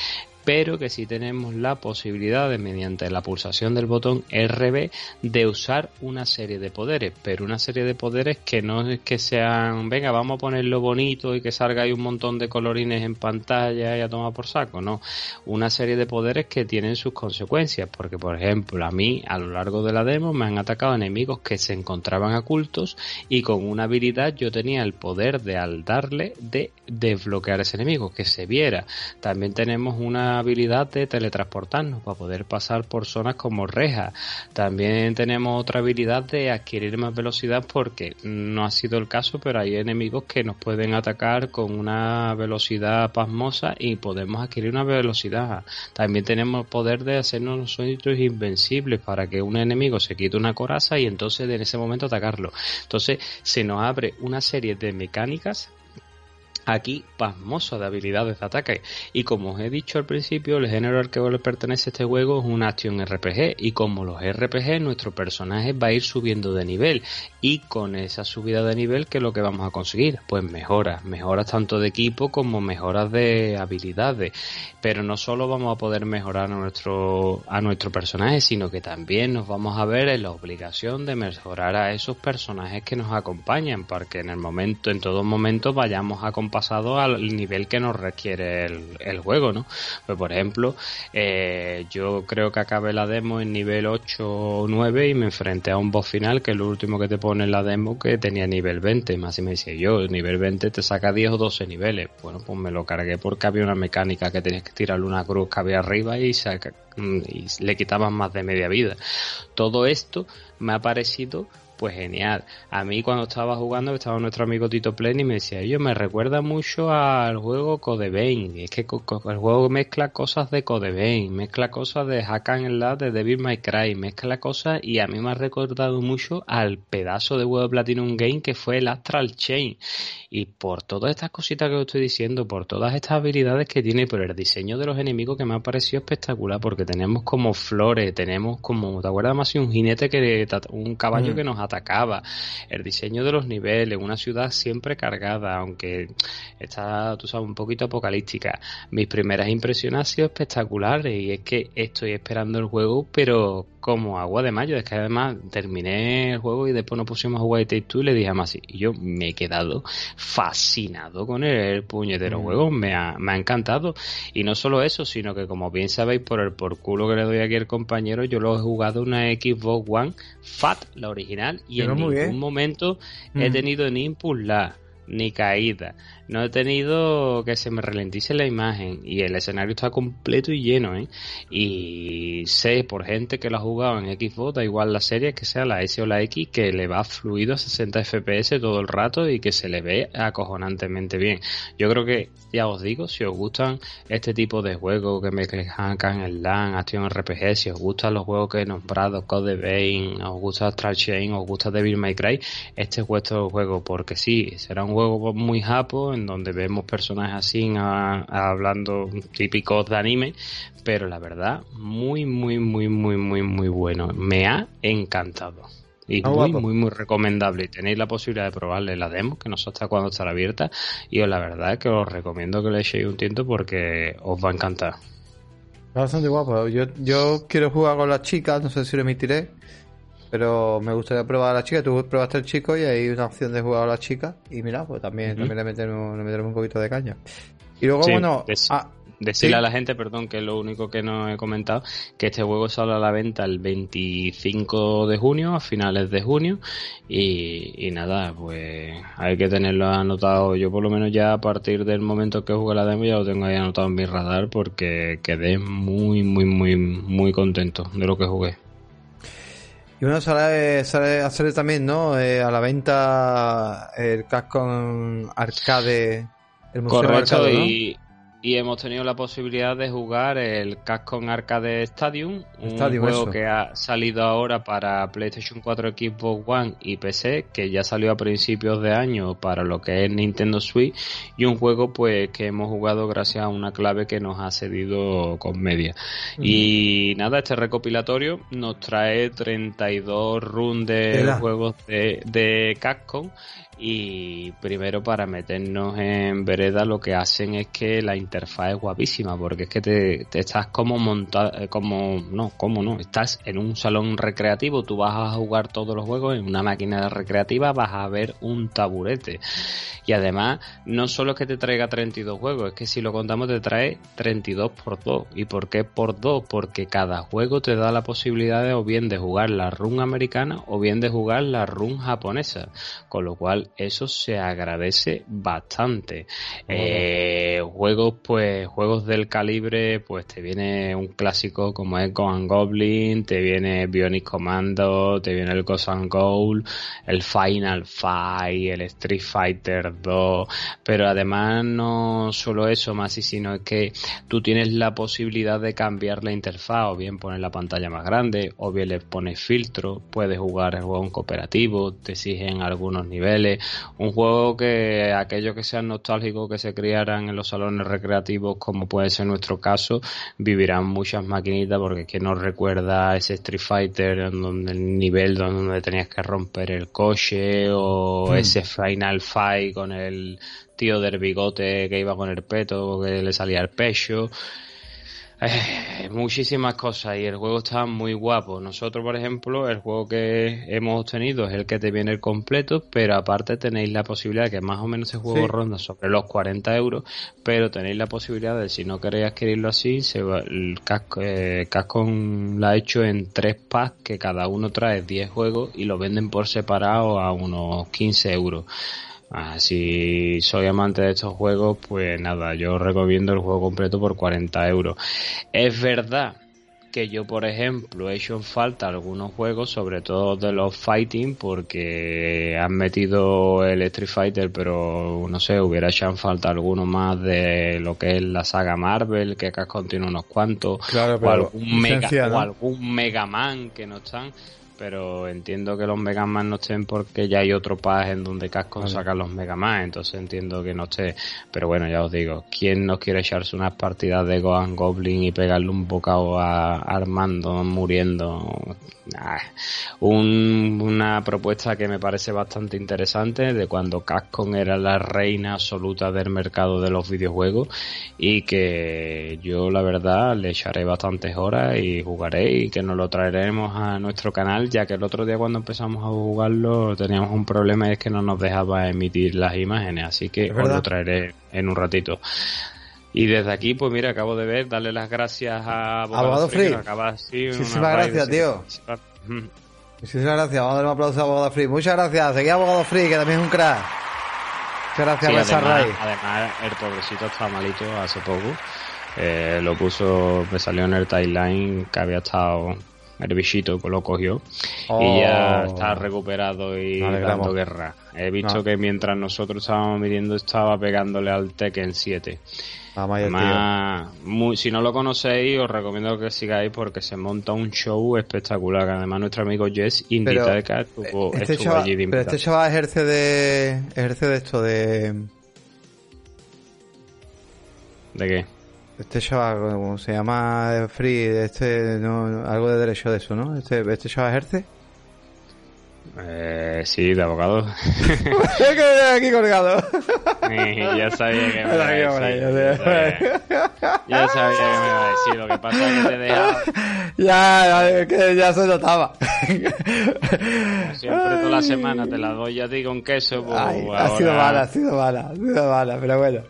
pero que sí tenemos la posibilidad de, mediante la pulsación del botón RB, de usar una serie de poderes, pero una serie de poderes que no es que sean, venga, vamos a ponerlo bonito y que salga ahí un montón de colorines en pantalla y a tomar por saco, no, una serie de poderes que tienen sus consecuencias, porque por ejemplo, a mí a lo largo de la demo me han atacado enemigos que se encontraban ocultos y con una habilidad yo tenía el poder de al darle de desbloquear ese enemigo, que se viera. También tenemos una habilidad de teletransportarnos para poder pasar por zonas como rejas. También tenemos otra habilidad de adquirir más velocidad porque no ha sido el caso, pero hay enemigos que nos pueden atacar con una velocidad pasmosa y podemos adquirir una velocidad. También tenemos poder de hacernos nosotros invencibles para que un enemigo se quite una coraza y entonces en ese momento atacarlo. Entonces se nos abre una serie de mecánicas aquí pasmoso de habilidades de ataque. Y como os he dicho al principio, el género al que le pertenece este juego es un action RPG. Y como los RPG, nuestro personaje va a ir subiendo de nivel. Y con esa subida de nivel, ¿qué es lo que vamos a conseguir? Pues mejoras, mejoras tanto de equipo como mejoras de habilidades. Pero no solo vamos a poder mejorar a nuestro, a nuestro personaje, sino que también nos vamos a ver en la obligación de mejorar a esos personajes que nos acompañan, porque en el momento, en todo momento, vayamos a acompañar pasado al nivel que nos requiere el, juego, ¿no? Pues por ejemplo, eh, yo creo que acabé la demo en nivel 8 o 9 y me enfrenté a un boss final que es lo último que te pone en la demo que tenía nivel 20, más y me decía yo, nivel 20 te saca 10 o 12 niveles. Bueno, pues me lo cargué porque había una mecánica que tenías que tirarle una cruz que había arriba y, mm, y le quitaban más de media vida. Todo esto me ha parecido pues genial. A mí cuando estaba jugando estaba nuestro amigo Tito Plen y me decía, yo me recuerda mucho al juego Code Vein. Es que el juego mezcla cosas de Code Vein, mezcla cosas de Hack and Slash de Devil May Cry, mezcla cosas y a mí me ha recordado mucho al pedazo de juego Platinum Game que fue el Astral Chain. Y por todas estas cositas que os estoy diciendo, por todas estas habilidades que tiene, por el diseño de los enemigos que me ha parecido espectacular, porque tenemos como flores, tenemos como, ¿te acuerdas más? Un jinete que, un caballo mm. que nos atacaba, el diseño de los niveles, una ciudad siempre cargada, aunque está, tú sabes, un poquito apocalíptica. Mis primeras impresiones han sido espectaculares y es que estoy esperando el juego, pero como agua de mayo. Es que además terminé el juego y después nos pusimos a jugar Take Two y le dije a Masi. Y yo me he quedado fascinado con el, puñetero mm. juego. Me ha, me ha encantado. Y no solo eso, sino que como bien sabéis por el por culo que le doy aquí al compañero, yo lo he jugado una Xbox One Fat, la original, y en ningún momento he mm. tenido ni input ni caída no he tenido que se me ralentice la imagen y el escenario está completo y lleno, ¿eh? Y sé por gente que lo ha jugado en Xbox, da igual la serie que sea la S o la X, que le va fluido a 60 FPS todo el rato y que se le ve acojonantemente bien. Yo creo que, ya os digo, si os gustan este tipo de juegos que me acá en el LAN, Action RPG, si os gustan los juegos que he nombrado, Code Vein, os gusta Astral Chain, os gusta Devil May Cry, este es vuestro juego, porque sí, será un juego muy japo, en donde vemos personajes así hablando típicos de anime, pero la verdad, muy, muy, muy, muy, muy, muy bueno. Me ha encantado. Y ah, muy, muy, muy recomendable. Y tenéis la posibilidad de probarle la demo, que no sé hasta cuándo estará abierta. Y la verdad es que os recomiendo que le echéis un tiento porque os va a encantar. Bastante guapo. Yo, yo quiero jugar con las chicas, no sé si lo emitiré. Pero me gustaría probar a la chica. Tú probaste el chico y hay una opción de jugar a la chica. Y mira, pues también, también le, metemos, un poquito de caña. Y luego, bueno, decirle a la gente, perdón, que es lo único que no he comentado, que este juego sale a la venta el 25 de junio, a finales de junio, y, nada, pues hay que tenerlo anotado. Yo por lo menos ya a partir del momento que jugué la demo ya lo tengo ahí anotado en mi radar porque quedé muy, muy, muy, muy contento de lo que jugué. Y uno sale, sale a hacer también, ¿no? Eh, a la venta el casco arcade, el museo Correcto, arcade, y, y hemos tenido la posibilidad de jugar el Capcom Arcade Stadium, un juego que ha salido ahora para PlayStation 4, Xbox One y PC, que ya salió a principios de año para lo que es Nintendo Switch, y un juego pues que hemos jugado gracias a una clave que nos ha cedido con media. Y nada, este recopilatorio nos trae 32 runs de juegos de, de Capcom y primero para meternos en vereda lo que hacen es que la interfaz es guapísima porque es que te, estás como montado eh, como no como no estás en un salón recreativo tú vas a jugar todos los juegos en una máquina recreativa vas a ver un taburete. Y además no solo es que te traiga 32 juegos es que si lo contamos te trae 32 por 2 y por qué por 2 porque cada juego te da la posibilidad de o bien de jugar la run americana o bien de jugar la run japonesa. Con lo cual eso se agradece bastante. Eh, juegos, pues, juegos del calibre, pues te viene un clásico como es Gohan Goblin, te viene Bionic Commando, te viene el Ghost and Goal, el Final Fight, el Street Fighter 2, pero además no solo eso más y sino es que tú tienes la posibilidad de cambiar la interfaz, o bien poner la pantalla más grande, o bien le pones filtro, puedes jugar el juego en cooperativo, te exigen algunos niveles, un juego que aquellos que sean nostálgicos, que se criaran en los salones recreativos, como puede ser nuestro caso, vivirán muchas maquinitas porque es que nos recuerda ese Street Fighter donde el nivel donde tenías que romper el coche o hmm. ese Final Fight con el tío del bigote que iba con el peto que le salía el pecho eh, muchísimas cosas y el juego está muy guapo. Nosotros, por ejemplo, el juego que hemos obtenido es el que te viene el completo, pero aparte tenéis la posibilidad que más o menos ese juego ronda sobre los 40 euros, pero tenéis la posibilidad de si no queréis adquirirlo así, se el casco, eh, la ha hecho en tres packs que cada uno trae 10 juegos y lo venden por separado a unos 15 euros. Ah, si soy amante de estos juegos, pues nada, yo recomiendo el juego completo por 40 euros. Es verdad que yo, por ejemplo, he hecho en falta algunos juegos, sobre todo de los fighting, porque han metido el Street Fighter, pero no sé, hubiera hecho en falta algunos más de lo que es la saga Marvel, que acá contiene unos cuantos, o, algún Mega, o algún Mega Man que no están pero entiendo que los Mega Man no estén porque ya hay otro pack en donde Casco saca los Mega Man, entonces entiendo que no esté. Pero bueno, ya os digo, ¿quién no quiere echarse unas partidas de Gohan Goblin y pegarle un bocado a Armando muriendo? una propuesta que me parece bastante interesante de cuando Capcom era la reina absoluta del mercado de los videojuegos y que yo la verdad le echaré bastantes horas y jugaré y que nos lo traeremos a nuestro canal ya que el otro día cuando empezamos a jugarlo teníamos un problema y es que no nos dejaba emitir las imágenes, así que os lo traeré en un ratito. Y desde aquí, pues mira, acabo de ver, darle las gracias a Abogado, Free. Muchísimas gracias, tío. Muchísimas gracias. Vamos a dar un aplauso a Abogado Free. Muchas gracias. Seguí Abogado Free, que también es un crack. Muchas gracias, sí, además, además, el pobrecito está malito hace poco. Eh, lo puso, me salió en el timeline que había estado el bichito lo cogió y ya oh. está recuperado y dando guerra. He visto que mientras nosotros estábamos midiendo estaba pegándole al Tekken 7. Además, muy, si no lo conocéis, os recomiendo que sigáis porque se monta un show espectacular. Además, nuestro amigo Jess Inditeca estuvo, este estuvo allí de Pero este chaval ejerce de, ejerce de esto, de... ¿De qué? Este chaval, como se llama Free, este, no, algo de derecho de eso, ¿no? Este, este chaval ejerce. Eh, sí, de abogado. aquí colgado. ya sabía que me iba a decir. Ya sabía que me iba a decir. Lo que pasa es que te he dejado. Ya, que ya se notaba. Siempre toda la semana te la doy a ti con queso. Pues Ay, ahora... Ha sido mala, ha sido mala, ha sido mala, pero bueno.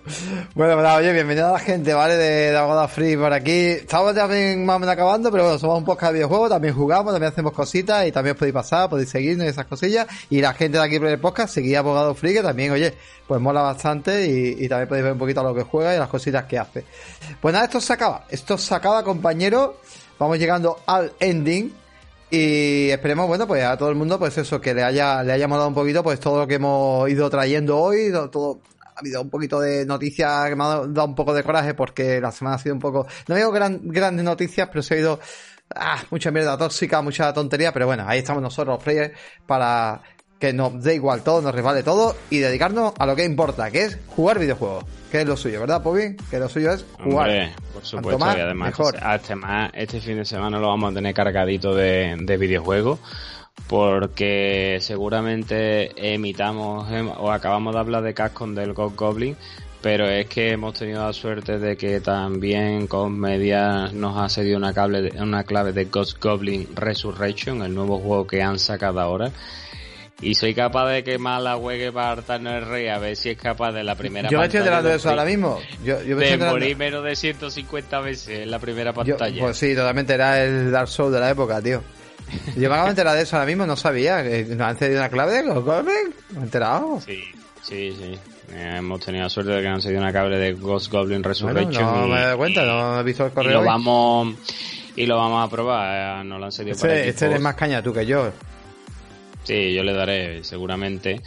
Bueno, pues oye, bienvenida a la gente, ¿vale? De, de Abogado Free por aquí. Estamos también más o menos acabando, pero bueno, somos un podcast de videojuegos, también jugamos, también hacemos cositas y también os podéis pasar, podéis seguirnos esas cosillas. Y la gente de aquí por el podcast, seguía Abogado Free, que también, oye, pues mola bastante y, también podéis ver un poquito a lo que juega y las cositas que hace. Pues nada, esto se acaba. Esto se acaba, compañero. Vamos llegando al ending. Y esperemos, bueno, pues a todo el mundo, pues eso, que le haya, le haya molado un poquito, pues todo lo que hemos ido trayendo hoy, todo, ha habido un poquito de noticias que me ha dado un poco de coraje porque la semana ha sido un poco, no digo gran, grandes noticias, pero se ha ido, ah, mucha mierda tóxica, mucha tontería, pero bueno, ahí estamos nosotros, los players, para que nos dé igual todo, nos resbale todo y dedicarnos a lo que importa, que es jugar videojuegos, que es lo suyo, ¿verdad, Pobi? Que lo suyo es jugar. Hombre, por supuesto, más, y además mejor. Este, más, este fin de semana lo vamos a tener cargadito de, de videojuegos porque seguramente emitamos o acabamos de hablar de Capcom del Ghost Goblin pero es que hemos tenido la suerte de que también con Media nos ha cedido una, clave de, una clave de Ghost Goblin Resurrection, el nuevo juego que han sacado ahora. Y soy capaz de quemar la hueque para hartarnos el rey a ver si es capaz de la primera Yo me estoy enterando de eso ahora mismo. Yo, yo me de estoy morir menos de 150 veces en la primera pantalla. Yo, pues sí, totalmente era el Dark Souls de la época, tío. Yo me acabo de enterar de eso ahora mismo, no sabía. que ¿Nos han cedido una clave de Ghost Goblin? ¿Me he enterado? Sí, sí, sí. Eh, hemos tenido la suerte de que han cedido una clave de Ghost Goblin Resurrection. Bueno, no me he dado cuenta, no he visto el correo. Y lo hoy. vamos, y lo vamos a probar. Eh, nos lo han para Este, este equipos. eres más caña tú que yo. Sí, yo le daré, seguramente.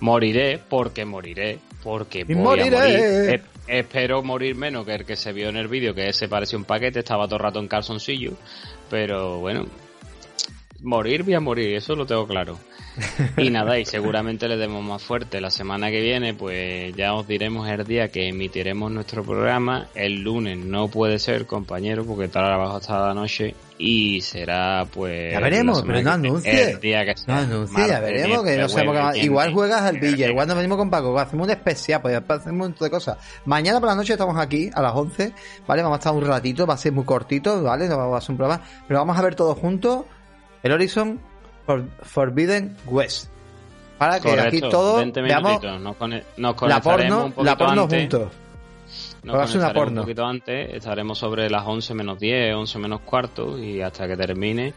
Moriré, porque moriré, porque voy moriré. a morir. Espero morir menos que el que se vio en el vídeo, que ese parecía un paquete, estaba todo el rato en calzoncillo. Pero bueno, morir voy a morir, eso lo tengo claro. Y nada, y seguramente le demos más fuerte. La semana que viene, pues ya os diremos el día que emitiremos nuestro programa. El lunes no puede ser, compañero, porque trabajo hasta la noche. Y será, pues. Ya veremos, pero no anuncie. El día que No, ya veremos que no sabemos qué Igual juegas al Villa, igual nos venimos con Paco, hacemos un especial, pues hacemos un montón de cosas. Mañana por la noche estamos aquí a las 11, ¿vale? Vamos a estar un ratito, va a ser muy cortito, ¿vale? No va a ser un programa, pero vamos a ver todos juntos el Horizon For- Forbidden West. Para que aquí Correcto, todos 20 veamos. Nos, nos la porno, un la porno antes. juntos. Nos una porno. un poquito antes, estaremos sobre las 11 menos 10, 11 menos cuarto y hasta que termine.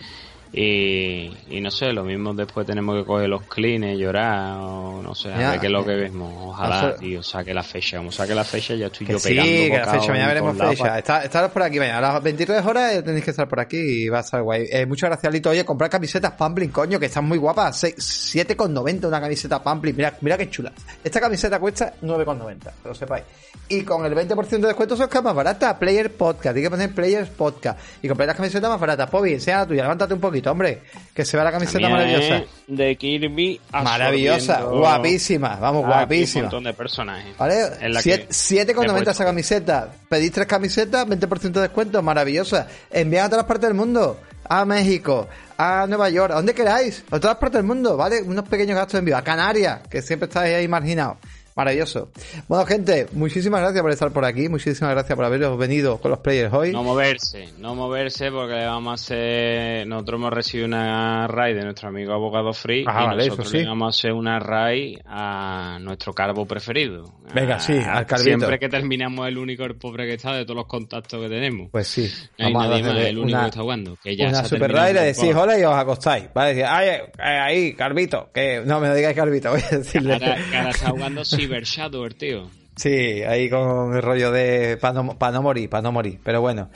Y, y no sé, lo mismo después tenemos que coger los cleans, llorar o no sé, a Ya, ver qué es lo eh, que vemos. Ojalá, eso- tío, saque la fecha. Como saque la fecha, ya estoy Que yo sí, pegando que la fecha, mañana veremos fecha. Está, estaros por aquí mañana. A las 23 horas eh, tenéis que estar por aquí y va a estar guay. Eh, muchas gracias, Lito. Oye, comprar camisetas Pamplin, coño, que están muy guapas. Se- 7,90 una camiseta Pamplin. Mira, mira qué chula. Esta camiseta cuesta 9,90, que lo sepáis. Y con el 20% de descuento son más barata. Player Podcast. Hay que poner Players Podcast. Y comprar las camisetas más baratas. Pobi, enseña la tuya. Levántate un poquito, hombre. Que se vea la camiseta También maravillosa. De Kirby. Maravillosa. Guapísima. Vamos, aquí Un guapísima. montón de personajes. ¿Vale? En la Siete- que 7,90 he esa camiseta. Pedís tres camisetas, 20% de descuento, maravillosa. Enviad a todas partes del mundo. A México, a Nueva York, a donde queráis. A todas partes del mundo, ¿vale? Unos pequeños gastos de envío. A Canarias, que siempre estáis ahí marginados. Maravilloso. Bueno, gente, muchísimas gracias por estar por aquí. Muchísimas gracias por haberos venido con los players hoy. No moverse, no moverse porque le vamos a hacer. Nosotros hemos recibido una raid de nuestro amigo abogado Free Ah, y vale, nosotros eso sí. le vamos a hacer una raid a nuestro carbo preferido. Venga, A- sí, al Calvito. Siempre que terminamos el único el pobre que está de todos los contactos que tenemos. Pues sí. no hay Vamos a nadie más, el único una- que está jugando. Que ya una super raid, le decís hola y os acostáis. Vale, decir, ay, eh, ahí, Carbito, que no me lo digáis Carbito, voy a decirle. Ahora, que ahora está jugando Cyber Shadow, el tío. Sí, ahí con el rollo de para no, pa no morir, para no morir. Pero bueno.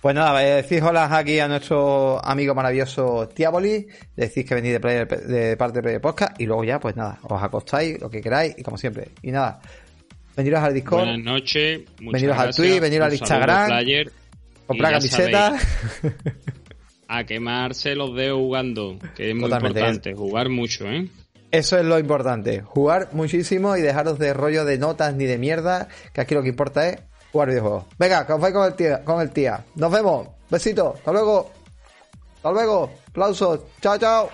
Pues nada, eh, decís hola aquí a nuestro amigo maravilloso Tiaboli, decís que venís de, Player- de parte de Player Podcast y luego ya, pues nada, os acostáis, lo que queráis y como siempre. Y nada, veniros al Discord, Buenas noches. Veniros al Twitch, veniros al Instagram, player, comprar camisetas. A quemarse los dedos jugando, que es muy importante. Jugar mucho, ¿eh? Eso es lo importante, jugar muchísimo y dejaros de rollo de notas ni de mierda, que aquí lo que importa es jugar videojuegos. Venga, que os vais con el tía, con el tía. Nos vemos. Besitos. Hasta luego. Hasta luego. Aplausos. Chao, chao.